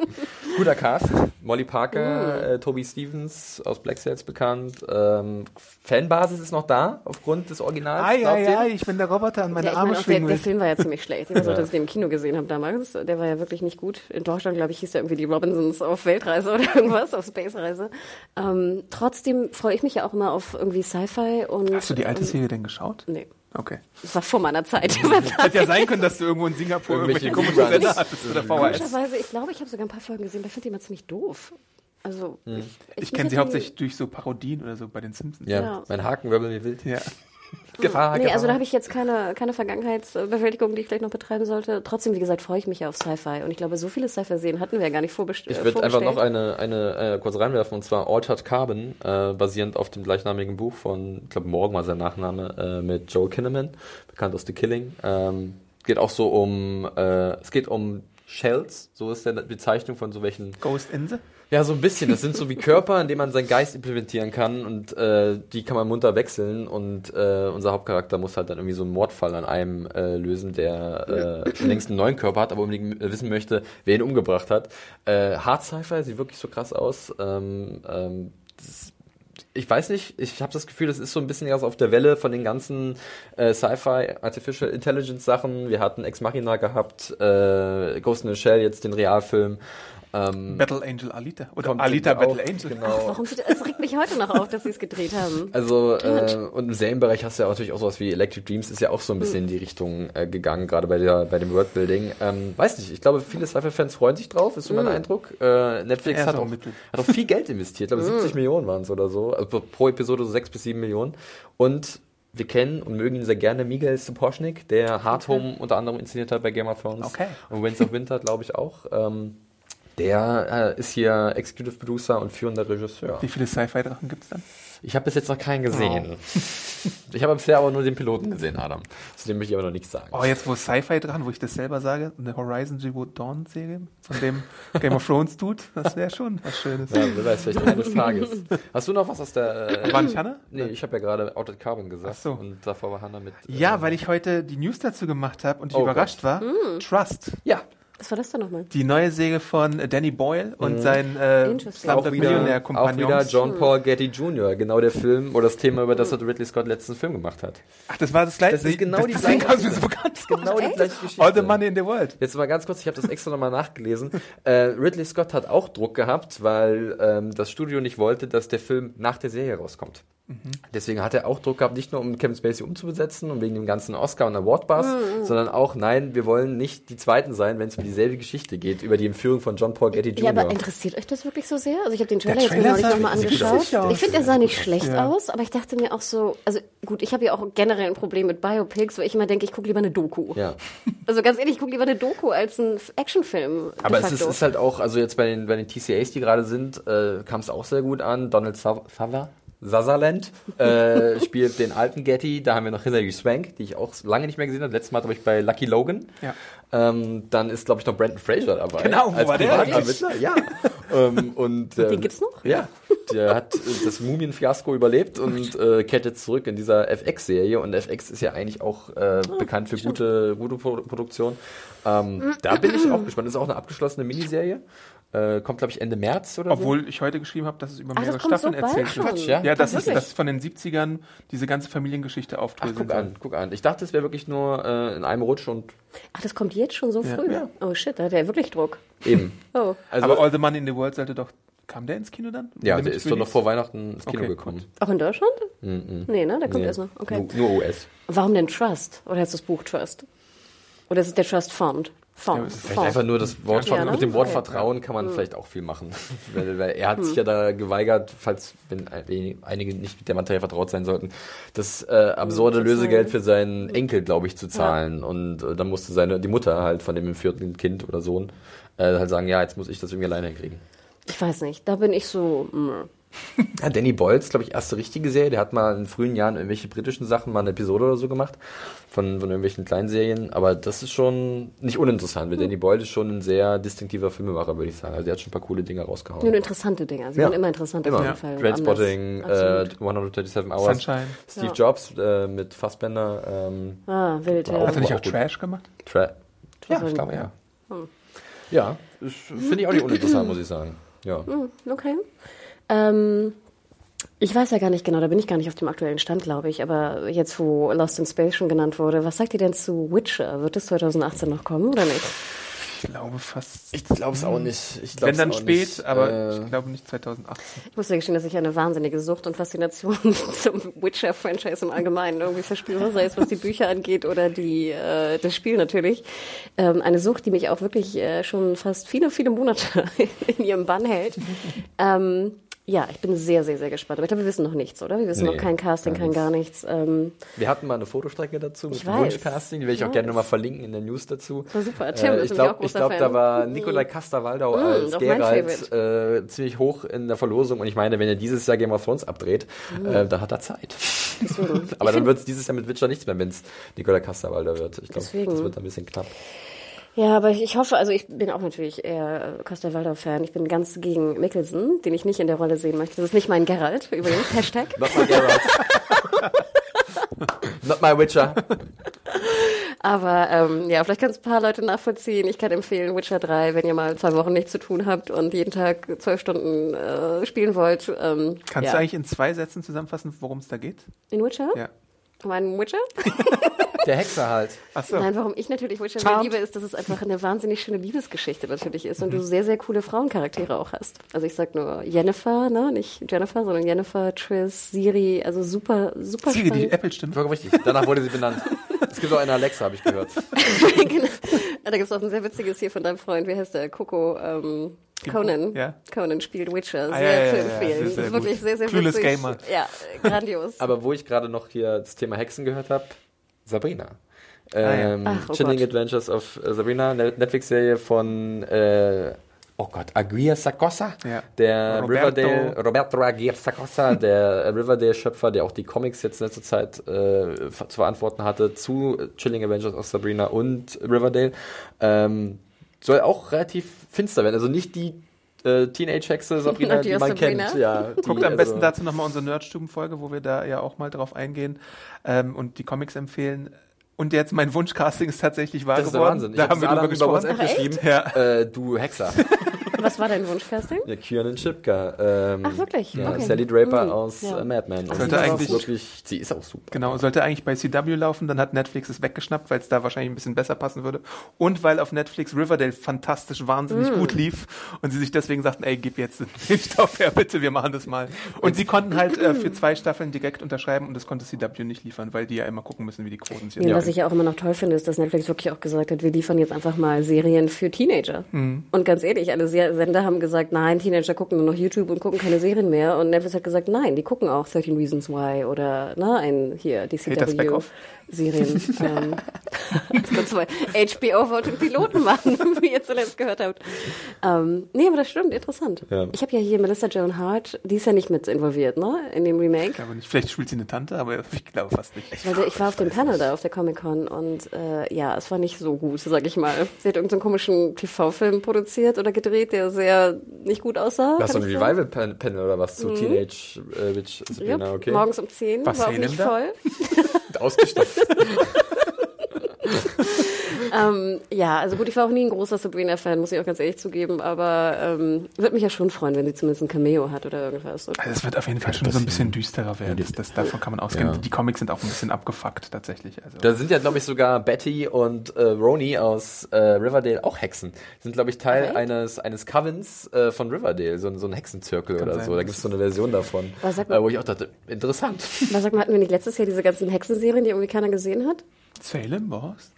Guter Cast. Molly Parker, äh, Toby Stevens aus Black Sails bekannt. Ähm, Fanbasis ist noch da aufgrund des Originals. Ei, ei, ei, ich bin der Roboter an meine Ja, ich Arme meine, der, schwingen der will. Film war ja ziemlich schlecht. Ich weiß auch, dass ich den im Kino gesehen habe damals. Der war ja wirklich nicht gut. In Deutschland, glaube ich, hieß der irgendwie die Robinsons auf Weltreise [LAUGHS] oder irgendwas, auf Spacereise. Ähm, trotzdem freue ich mich ja auch immer auf irgendwie Sci-Fi und. Hast du die alte ähm, Serie denn geschaut? Nee. Okay. Das war vor meiner Zeit. [LAUGHS] Hätte ja sein können, dass du irgendwo in Singapur Irgendwelche komischen. Sender hattest oder VHS. Komischerweise, ich glaube, ich habe sogar ein paar Folgen gesehen, aber ich finde die immer ziemlich doof. Also, ich, Hm. Ich mich kenne hat sie hauptsächlich durch so Parodien oder so bei den Simpsons. Ja, Ja. mein Haken wirbeln wie wild. Ja. [LAUGHS] Gefahr, Nee, Gefahr. also da habe ich jetzt keine, keine Vergangenheitsbewältigung, die ich vielleicht noch betreiben sollte. Trotzdem, wie gesagt, freue ich mich ja auf Sci-Fi. Und ich glaube, so viele Sci-Fi-Serien hatten wir ja gar nicht vorbestellt. Ich würde einfach noch eine, eine äh, kurz reinwerfen, und zwar Altered Carbon, äh, basierend auf dem gleichnamigen Buch von, ich glaube, Morgan war sein Nachname, äh, mit Joel Kinnaman, bekannt aus The Killing. Ähm, geht auch so um, äh, es geht um Shells, so ist der Bezeichnung von so welchen Ghost in the? Ja, so ein bisschen. Das sind so wie Körper, in denen man seinen Geist implementieren kann und äh, die kann man munter wechseln und äh, unser Hauptcharakter muss halt dann irgendwie so einen Mordfall an einem äh, lösen, der äh, schon längst einen neuen Körper hat, aber unbedingt wissen möchte, wer ihn umgebracht hat. Äh, Hard Sci-Fi sieht wirklich so krass aus. Ähm, ähm, ich weiß nicht, ich habe das Gefühl, das ist so ein bisschen erst auf der Welle von den ganzen äh, Sci-Fi, Artificial Intelligence Sachen. Wir hatten Ex Machina gehabt, äh, Ghost in the Shell, jetzt den Realfilm. Ähm, Battle Angel Alita. Oder Alita auch, Battle Angel. Genau. Warum sieht, es regt mich heute noch auf, dass sie es gedreht haben. Also, äh, und im Serienbereich hast du ja natürlich auch sowas wie Electric Dreams, ist ja auch so ein bisschen in die Richtung äh, gegangen, gerade bei, der, bei dem Worldbuilding. Ähm, weiß nicht, ich glaube, viele Sci-Fi-Fans freuen sich drauf, ist so mein Eindruck. Äh, Netflix hat auch, hat auch viel Geld investiert, ich glaube 70 Millionen waren es oder so, also pro Episode so 6 bis 7 Millionen. Und wir kennen und mögen ihn sehr gerne, Miguel Sapochnik, der Hard Home unter anderem inszeniert hat bei Game of Thrones. Okay. Und Winds of Winter, glaube ich, auch. Ähm, der äh, ist hier Executive Producer und führender Regisseur. Wie viele Sci-Fi-Drachen gibt es dann? Ich habe bis jetzt noch keinen gesehen. [LAUGHS] Ich habe bisher aber nur den Piloten gesehen, Adam. Zu dem möchte ich aber noch nichts sagen. Oh, jetzt wo Sci-Fi dran, wo ich das selber sage, eine Horizon Zero Dawn Serie von dem [LAUGHS] Game of Thrones tut, das wäre schon was Schönes. Ja, wer weiß, vielleicht eines Tages. Hast du noch was aus der... Äh, War nicht Hanna? Nee, ich habe ja gerade Outed Carbon gesagt. Ach so. Und davor war Hanna mit... äh, Ja, weil ich heute die News dazu gemacht habe und ich Oh überrascht war. Trust. Ja, Was war das denn nochmal? Die neue Serie von Danny Boyle und sein äh, Slumdog wieder, auch wieder. John Paul Getty Jr., genau der Film oder das Thema, über das hat Ridley Scott letzten Film gemacht hat. Ach, das war das gleiche. Das ist genau die deswegen gleiche- so bekannt. Genau die gleiche Geschichte. All the money in the world. Jetzt mal ganz kurz, ich habe das extra nochmal nachgelesen. Äh, Ridley Scott hat auch Druck gehabt, weil ähm, das Studio nicht wollte, dass der Film nach der Serie rauskommt. Deswegen hat er auch Druck gehabt, nicht nur um Kevin Spacey umzubesetzen und wegen dem ganzen Oscar und Award Buzz, sondern auch, nein, wir wollen nicht die Zweiten sein, wenn es um dieselbe Geschichte geht, über die Entführung von John Paul Getty Jr. Ja, aber interessiert euch das wirklich so sehr? Also ich habe den Trailer jetzt mir Trailer neulich sah nochmal angeschaut. Ich finde, er sah nicht schlecht Ja. aus, aber ich dachte mir auch so, also gut, ich habe ja auch generell ein Problem mit Biopics, weil ich immer denke, ich gucke lieber eine Doku. ja. Also ganz ehrlich, ich gucke lieber eine Doku als einen Actionfilm. Aber es ist, ist halt auch, also jetzt bei den, bei den TCAs, die gerade sind, äh, kam es auch sehr gut an. Donald Sava- Sutherland äh, [LAUGHS] spielt den alten Getty. Da haben wir noch Hilary Swank, die ich auch lange nicht mehr gesehen habe. Letztes Mal habe ich bei Lucky Logan. Ja. Ähm, dann ist, glaube ich, noch Brandon Fraser dabei. Genau, wo als war der. Ja. ähm, und, äh, Den gibt's noch? Ja. Der hat äh, das Mumien-Fiasko überlebt und äh, kehrt jetzt zurück in dieser FX-Serie. Und FX ist ja eigentlich auch äh, bekannt für gute, gute Pro Produktion. Ähm, da bin ich auch gespannt. Das ist auch eine abgeschlossene Miniserie. Äh, kommt, glaube ich, Ende März oder so. Obwohl ich heute geschrieben habe, dass es über Ach, mehrere so Staffeln bald erzählt wird. Quatsch, ja? Ja, das ist das von den 70ern, diese ganze Familiengeschichte Ach, aufdröseln guck an, guck an. Ich dachte, es wäre wirklich nur äh, in einem Rutsch und Ach, das kommt jetzt schon so früh? Ja. Oh shit, da hat er wirklich Druck. eben. [LAUGHS] Oh. Also, Aber All the Money in the World sollte doch. Kam der ins Kino dann? ja, der ist doch noch vor Weihnachten ins Kino Okay, gekommen. Auch in Deutschland? Nee, ne? Der kommt Nee, erst noch. Okay. Nur, nur US. Warum denn Trust? Oder heißt das Buch Trust? Oder ist es der Trust Formed? Es ist Vielleicht Formed. einfach nur das Wort Ja, ne? mit dem Wort Okay. Vertrauen kann man vielleicht auch viel machen. [LAUGHS] weil, weil er hat sich ja da geweigert, falls wenn ein- einige nicht mit der Materie vertraut sein sollten, das äh, absurde zahlen. Lösegeld für seinen Enkel, glaube ich, zu zahlen. Und äh, dann musste seine die Mutter halt von dem entführten Kind oder Sohn äh, halt sagen, ja, jetzt muss ich das irgendwie alleine hinkriegen. Ich weiß nicht, da bin ich so. mh. Ja, Danny Boyle ist, glaube ich, erste richtige Serie. Der hat mal in frühen Jahren irgendwelche britischen Sachen mal eine Episode oder so gemacht von, von irgendwelchen kleinen Serien. Aber das ist schon nicht uninteressant, weil Danny Boyle ist schon ein sehr distinktiver Filmemacher, würde ich sagen. Also der hat schon ein paar coole Dinge rausgehauen. Nur interessante Dinge. Sie Ja. waren immer interessant Immer. auf jeden Fall. Trainspotting, äh, Absolut. 137 Hours. Sunshine. Steve Ja. Jobs äh, mit Fassbender. Ähm, ah, wild, ja. auch Hat er nicht auch gut. Trash gemacht? Tra ja, ich glaube, ja. Ja, das finde ich auch nicht uninteressant, muss ich sagen. Ja. Okay. Ähm, ich weiß ja gar nicht genau, da bin ich gar nicht auf dem aktuellen Stand, glaube ich, aber jetzt, wo Lost in Space schon genannt wurde, was sagt ihr denn zu Witcher? Wird es 2018 noch kommen oder nicht? Ich glaube fast. Ich glaube es auch nicht. Ich Wenn dann auch spät, nicht. aber Äh, ich glaube nicht 2018. Ich muss dir gestehen, dass ich eine wahnsinnige Sucht und Faszination [LAUGHS] zum Witcher-Franchise im Allgemeinen irgendwie verspüre, sei es was die Bücher angeht oder die, äh, das Spiel natürlich. Ähm, eine Sucht, die mich auch wirklich äh, schon fast viele, viele Monate [LAUGHS] in ihrem Bann hält. Ähm, ja, ich bin sehr, sehr, sehr gespannt. Aber ich glaube, wir wissen noch nichts, oder? Wir wissen Nee, noch kein Casting, gar kein gar nichts. Ähm, Wir hatten mal eine Fotostrecke dazu mit. Wunschcasting, die werde ich auch Ich gerne weiß. nochmal verlinken in der News dazu. War super. Tim Äh, ich glaube, auch glaub, da war Mhm. Nikolai Caster-Waldau Mm, als Geralt äh, ziemlich hoch in der Verlosung. Und ich meine, wenn er dieses Jahr Game of Thrones abdreht, Mhm. äh, dann hat er Zeit. [LAUGHS] Aber dann wird es dieses Jahr mit Witcher nichts mehr, wenn es Nikolai Caster-Waldau wird. Ich glaube, das wird ein bisschen knapp. Ja, aber ich hoffe, also ich bin auch natürlich eher äh, Costa Waldau-Fan. Ich bin ganz gegen Mickelson, den ich nicht in der Rolle sehen möchte. Das ist nicht mein Geralt, übrigens. [LAUGHS] Hashtag. Not my Geralt. [LAUGHS] Not my Witcher. Aber ähm, ja, vielleicht kann es ein paar Leute nachvollziehen. Ich kann empfehlen Witcher 3, wenn ihr mal zwei Wochen nichts zu tun habt und jeden Tag zwölf Stunden äh, spielen wollt. Ähm, Kannst ja. du eigentlich in zwei Sätzen zusammenfassen, worum es da geht? In Witcher? Ja. Einen Witcher? [LAUGHS] Der Hexer halt. Achso. Nein, warum ich natürlich Witcher Charmed. sehr liebe, ist, dass es einfach eine wahnsinnig schöne Liebesgeschichte natürlich ist und du sehr, sehr coole Frauencharaktere auch hast. Also ich sag nur Jennifer, ne? Nicht Jennifer, sondern Jennifer, Triss, Siri, also super, super Siri, die spannend. Apple-Stimme. Vollkommen richtig. Danach wurde sie benannt. Es gibt auch eine Alexa, habe ich gehört. [LAUGHS] genau. [LAUGHS] Da gibt es auch ein sehr witziges hier von deinem Freund, wie heißt der? Coco, ähm, Conan. Ja. Conan spielt Witcher, sehr Ah, ja, ja, zu ja, ja, empfehlen. das ist sehr ist wirklich gut. sehr, sehr Clueless witzig. Gamer. Ja, grandios. Aber wo ich gerade noch hier das Thema Hexen gehört habe, Sabrina. Ah, ja. Ähm, Ach, oh Chilling Gott. Adventures of äh, Sabrina, Ne- Netflix-Serie von, äh, oh Gott, Aguirre Saccosa, Ja. der Roberto. Riverdale, Roberto Aguirre Saccosa, [LAUGHS] der Riverdale-Schöpfer, der auch die Comics jetzt in letzter Zeit äh, zu verantworten hatte zu Chilling Adventures of Sabrina und Riverdale, ähm, soll auch relativ finster werden. Also nicht die äh, Teenage-Hexe [LAUGHS] Sabrina, Die die, man Sabrina? kennt. Ja, die, Guckt am besten also- dazu nochmal unsere Nerdstuben-Folge, wo wir da ja auch mal drauf eingehen ähm, und die Comics empfehlen. Und jetzt mein Wunschcasting ist tatsächlich wahr Das ist der geworden. Wahnsinn. Ich Da hab haben wir drüber über gesprochen. WhatsApp Ach, echt? geschrieben. Ja. Äh, du Hexer. [LAUGHS] [LAUGHS] Was war dein Wunschcasting? Ja, Kiernan Shipka. Ähm, Ach, wirklich? Ja, Okay. Sally Draper Mhm. aus Ja. äh, Mad Men. Und Sollte sie ist auch eigentlich- wirklich, sie ist auch super. Genau, sollte eigentlich bei CW laufen, dann hat Netflix es weggeschnappt, weil es da wahrscheinlich ein bisschen besser passen würde. Und weil auf Netflix Riverdale fantastisch wahnsinnig gut lief und sie sich deswegen sagten, ey, gib jetzt den Stoff her, bitte, wir machen das mal. Und sie konnten halt äh, für zwei Staffeln direkt unterschreiben und das konnte CW nicht liefern, weil die ja immer gucken müssen, wie die Quoten sind. Ja, Was ich ja auch immer noch toll finde, ist, dass Netflix wirklich auch gesagt hat, wir liefern jetzt einfach mal Serien für Teenager. Mhm. Und ganz ehrlich, alle Se- Sender haben gesagt, nein, Teenager gucken nur noch YouTube und gucken keine Serien mehr. Und Netflix hat gesagt, nein, die gucken auch 13 Reasons Why oder ne, ein hier Haters Back DCW Off. Serien. ähm, [LAUGHS] das kannst du bei HBO wollte einen Piloten machen, [LAUGHS] wie ihr zuletzt gehört habt. Ähm, nee, aber das stimmt, interessant. Ja. Ich habe ja hier Melissa Joan Hart, die ist ja nicht mit involviert, ne, in dem Remake. Ich glaube nicht. Vielleicht spielt sie eine Tante, aber ich glaube fast nicht. Weil ich war auf dem Panel da auf der Comic Con und äh, ja, es war nicht so gut, sag ich mal. Sie hat irgendeinen komischen TV-Film produziert oder gedreht, der sehr nicht gut aussah. Hast du kann ein. Revival-Panel oder was zu Teenage äh, Witch Sabrina? Okay. Morgens um 10, War war auch nicht da? voll. [LAUGHS] Ausgestopft. [LAUGHS] ähm, ja, also gut, ich war auch nie ein großer Sabrina-Fan, muss ich auch ganz ehrlich zugeben, aber ähm, würde mich ja schon freuen, wenn sie zumindest ein Cameo hat oder irgendwas. Also es wird auf jeden Fall schon so ein bisschen düsterer werden. Das, das, davon kann man ausgehen. Ja. Die Comics sind auch ein bisschen abgefuckt tatsächlich. Also. Da sind ja, glaube ich, sogar Betty und äh, Roni aus äh, Riverdale auch Hexen. Sind, glaube ich, Teil Echt? eines, eines Covens äh, von Riverdale, so, ein- so ein Hexenzirkel oder sein. so. Da gibt es so eine Version davon, Was man? äh, wo ich auch dachte, interessant. Was sagt man, hatten wir nicht letztes Jahr diese ganzen Hexenserien, die irgendwie keiner gesehen hat? Salem, was?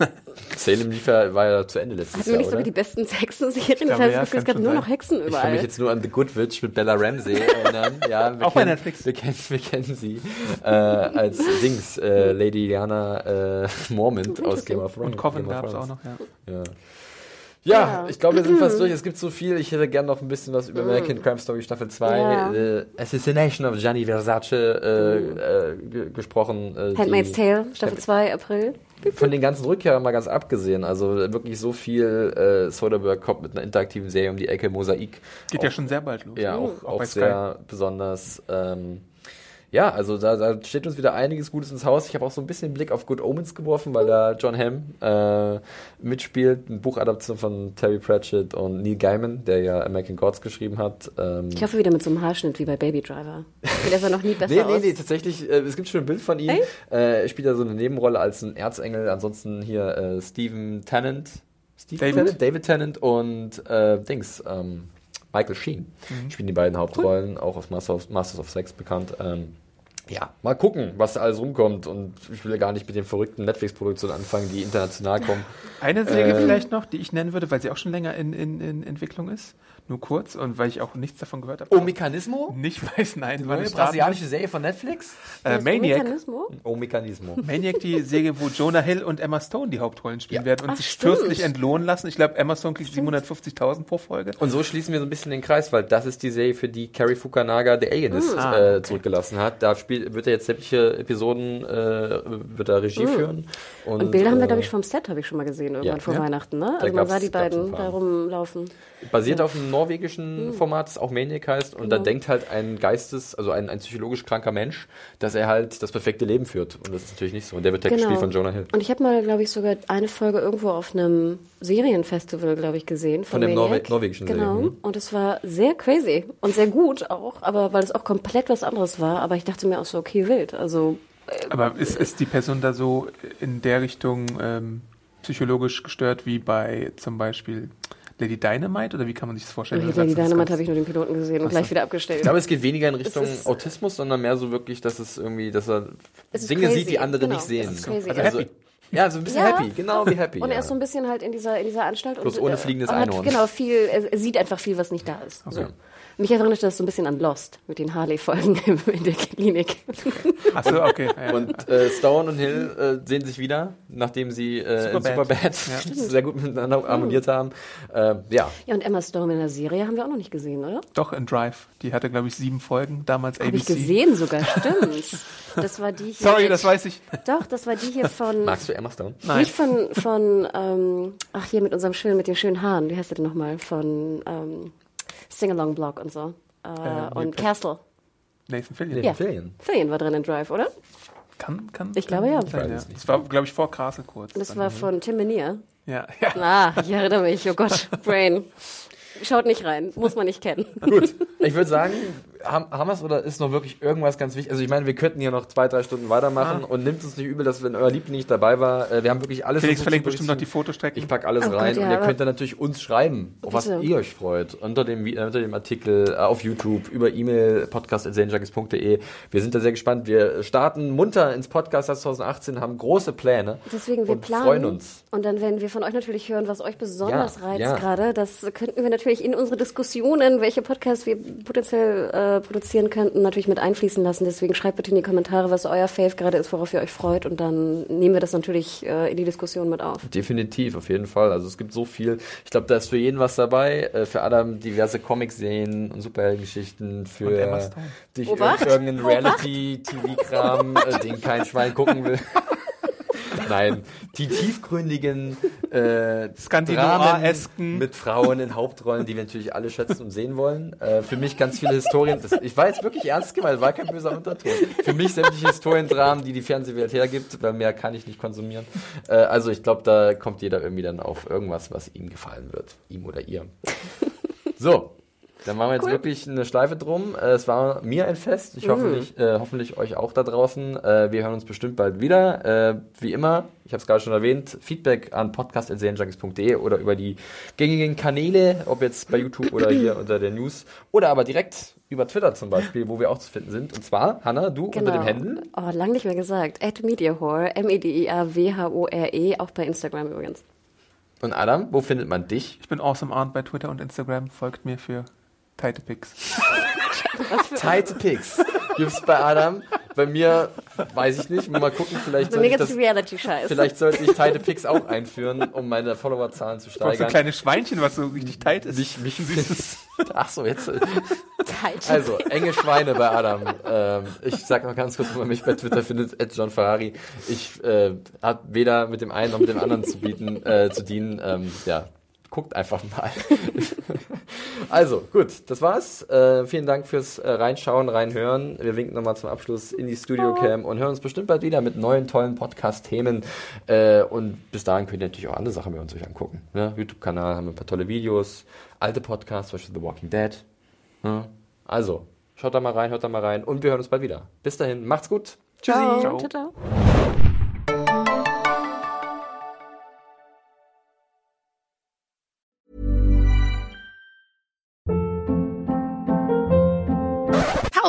Salem lief ja, war ja zu Ende letztes Hatten wir Jahr, nicht sogar die besten Hexenserien? Das heißt, ja, das Gefühl, es gab nur noch Hexen Ich kann mich überall. jetzt nur an The Good Witch mit Bella Ramsey erinnern. Ja, [LAUGHS] wir Auch bei kennen, Netflix. Wir kennen, wir kennen sie äh, als Dings, äh, Lady Diana äh, Mormont aus Game of Thrones. Und Coven gab es auch noch, ja. Ja. Ja, Ja. ich glaube, wir sind fast [CLEARS THROAT] durch. Es gibt so viel. Ich hätte gerne noch ein bisschen was über American Crime Story Staffel 2, Ja. äh, Assassination of Gianni Versace äh, äh, ge- gesprochen. Äh, Handmaid's Tale, Staffel 2, April. Von den ganzen Rückkehrern mal ganz abgesehen. Also wirklich so viel äh, Soderbergh kommt mit einer interaktiven Serie um die Ecke, Mosaik. Geht ja schon sehr bald los. Ja, auch, Auch auch bei sehr besonders. Ähm, ja, also da, da steht uns wieder einiges Gutes ins Haus. Ich habe auch so ein bisschen den Blick auf Good Omens geworfen, weil da John Hamm äh, mitspielt, eine Buchadaption von Terry Pratchett und Neil Gaiman, der ja American Gods geschrieben hat. Ähm, Ich hoffe wieder mit so einem Haarschnitt wie bei Baby Driver. [LAUGHS] Der sah noch nie besser Nee, nee, aus. nee, tatsächlich, äh, es gibt schon ein Bild von ihm. Äh, er spielt da so eine Nebenrolle als ein Erzengel. Ansonsten hier äh, Stephen Tennant. Steve David? Tennant? David Tennant und äh, Dings, ähm, Michael Sheen spielen die beiden Hauptrollen, auch aus Master of, Masters of Sex bekannt. Ähm, ja, mal gucken, was da alles rumkommt. Und ich will ja gar nicht mit den verrückten Netflix-Produktionen anfangen, die international kommen. Eine Serie Äh, vielleicht noch, die ich nennen würde, weil sie auch schon länger in, in, in Entwicklung ist. Nur kurz und weil ich auch nichts davon gehört habe. O Mechanismo? Nicht weiß, nein. wann Neue brasilianische Serie von Netflix? Äh, Maniac. Mechanismo? O Mechanismo. Maniac, die [LAUGHS] Serie, wo Jonah Hill und Emma Stone die Hauptrollen spielen Ja. werden und Ach, sich stimmt. fürstlich entlohnen lassen. Ich glaube, Emma Stone kriegt 750.000 pro Folge. Und so schließen wir so ein bisschen den Kreis, weil das ist die Serie, für die Carrie Fukunaga The Alienist Ah, äh, okay. zurückgelassen hat. Da spielt, wird er jetzt sämtliche Episoden, äh, wird er Regie führen. Und Bilder haben wir, äh, glaube ich, vom Set, habe ich schon mal gesehen, irgendwann Ja. vor Ja. Weihnachten. Ne? Da Also man sah die beiden da rumlaufen. Basiert auf einem norwegischen Hm. Format, das auch Maniac heißt. Und da denkt halt ein Geistes-, also ein, ein psychologisch kranker Mensch, dass er halt das perfekte Leben führt. Und das ist natürlich nicht so. Und der wird der gespielt von Jonah Hill. Und ich habe mal, glaube ich, sogar eine Folge irgendwo auf einem Serienfestival, glaube ich, gesehen. Von Von, dem Maniac. Norwe- norwegischen Genau. Serien, hm. Und es war sehr crazy und sehr gut auch, aber weil es auch komplett was anderes war. Aber ich dachte mir auch so, okay, wild. Also Aber ist, ist die Person da so in der Richtung ähm, psychologisch gestört wie bei zum Beispiel Lady Dynamite oder wie kann man sich das vorstellen? Lady das Dynamite habe ich nur den Piloten gesehen und gleich wieder abgestellt. Ich glaube, es geht weniger in Richtung ist- Autismus, sondern mehr so wirklich, dass es irgendwie, dass er Dinge crazy, sieht, die andere genau. nicht sehen. Es ist crazy. Also happy. Ja, so ein bisschen Ja. happy, genau wie happy. Und ja. er ist so ein bisschen halt in dieser, in dieser Anstalt. Bloß und, ohne äh, fliegendes und hat, Einhorn. Genau, viel, er, sieht einfach viel, was nicht da ist. So. Mich erinnert das so ein bisschen an Lost mit den Harley-Folgen in der Klinik. Ach so, okay. Ja. Und äh, Stone und Hill äh, sehen sich wieder, nachdem sie äh, in Superbad. Superbad [LAUGHS] sehr gut miteinander harmoniert haben. Äh, ja, Ja, und Emma Stone in der Serie haben wir auch noch nicht gesehen, oder? Doch, in Drive. Die hatte, glaube ich, sieben Folgen, damals Habe ich ABC. gesehen sogar, stimmt. Das war die hier. Sorry, mit- das weiß ich. Doch, das war die hier von. magst du Emma Stone? Nicht von, von ähm, ach hier mit unserem schönen, mit den schönen Haaren, wie heißt der denn nochmal? Von ähm, Sing-Along-Blog und so. Äh, nee, und Pe- Castle. Nathan Fillion. Ja. Fillion. Fillion war drin in Drive, oder? Kann, kann, Ich kann glaube, ja. Sein, ja. Das war, glaube ich, vor Castle kurz. Das war von Tim Menier. ja, [LAUGHS] ja. Ah, ich erinnere mich. Oh Gott, [LAUGHS] Brain. Schaut nicht rein, muss man nicht kennen. [LAUGHS] Gut, [LAUGHS] ich würde sagen, haben, haben wir es oder ist noch wirklich irgendwas ganz wichtig? Also ich meine, wir könnten hier noch zwei, drei Stunden weitermachen und nimmt uns nicht übel, dass wenn euer Liebling nicht dabei war. Äh, wir haben wirklich alles. Felix verlinkt bestimmt noch die. Fotostrecken. Ich pack alles Oh Gott, rein ja, und ihr könnt dann natürlich uns schreiben, auf was Bitte. ihr euch freut. Unter dem, unter dem Artikel äh, auf YouTube, über E-Mail, podcast.zenjuggies.de. Wir sind da sehr gespannt. Wir starten munter ins Podcast 2018, haben große Pläne Deswegen, wir und planen. freuen uns. Und dann werden wir von euch natürlich hören, was euch besonders Ja, reizt ja. gerade. Das könnten wir natürlich in unsere Diskussionen, welche Podcasts wir potenziell äh, produzieren könnten, natürlich mit einfließen lassen. Deswegen schreibt bitte in die Kommentare, was euer Fave gerade ist, worauf ihr euch freut. Und dann nehmen wir das natürlich äh, in die Diskussion mit auf. Definitiv, auf jeden Fall. Also es gibt so viel. Ich glaube, da ist für jeden was dabei. Äh, für Adam diverse Comic-Serien und Superheldengeschichten. Für dich Obacht, irgendeinen Reality-TV-Kram, [LAUGHS] äh, den kein Schwein gucken will. [LAUGHS] Nein, die tiefgründigen äh, Skandinavar-esken. Dramen mit Frauen in Hauptrollen, die wir natürlich alle schätzen und sehen wollen. Äh, für mich ganz viele Historien. Das, ich war jetzt wirklich ernst gemeint, war kein böser Unterton. Für mich sämtliche Historiendramen, die die Fernsehwelt hergibt, weil mehr kann ich nicht konsumieren. Äh, also ich glaube, da kommt jeder irgendwie dann auf irgendwas, was ihm gefallen wird. Ihm oder ihr. So. Dann machen wir jetzt wirklich eine Schleife drum. Äh, Es war mir ein Fest. Ich hoffe, äh, hoffentlich euch auch da draußen. Äh, wir hören uns bestimmt bald wieder. Äh, wie immer, ich Ich habe es gerade schon erwähnt. Feedback an podcast.serienjunkies.de oder über die gängigen Kanäle, ob jetzt bei YouTube oder hier [CLEARS THROAT] unter der News oder aber direkt über Twitter zum Beispiel, wo wir auch zu finden sind. Und zwar, Hanna, du Genau. unter dem Händen. Oh, lang nicht mehr gesagt. At Mediahore, M-E-D-I-A-W-H-O-R-E, auch bei Instagram übrigens. Und Adam, wo findet man dich? Ich bin Awesome Arndt bei Twitter und Instagram. Folgt mir für Tighte Pics. [LAUGHS] Tight Picks gibt's bei Adam. Bei mir weiß ich nicht. Mal gucken, vielleicht Bei sollte mir ich gibt's Reality-Scheiß. vielleicht sollte ich Tight Picks auch einführen, um meine Followerzahlen zu Du brauchst so ein steigern. kleines Schweinchen, was so richtig tight ist. Mich, mich [LAUGHS] Ach so, jetzt. Tight. Also, enge Schweine bei Adam. Ähm, ich sag noch ganz kurz, wo man mich bei Twitter findet, at John Ferrari. Ich äh, hab weder mit dem einen noch mit dem anderen zu bieten, äh, zu dienen. Ähm, ja, guckt einfach mal. [LAUGHS] also, gut, das war's. Äh, vielen Dank fürs äh, Reinschauen, Reinhören. Wir winken nochmal zum Abschluss in die Studio-Cam und hören uns bestimmt bald wieder mit neuen, tollen Podcast-Themen. Äh, und bis dahin könnt ihr natürlich auch andere Sachen bei uns euch angucken. Ne? YouTube-Kanal haben wir ein paar tolle Videos, alte Podcasts, zum Beispiel The Walking Dead. Ja. Also, schaut da mal rein, hört da mal rein und wir hören uns bald wieder. Bis dahin, macht's gut. Tschüssi. Ciao. Ciao, ciao.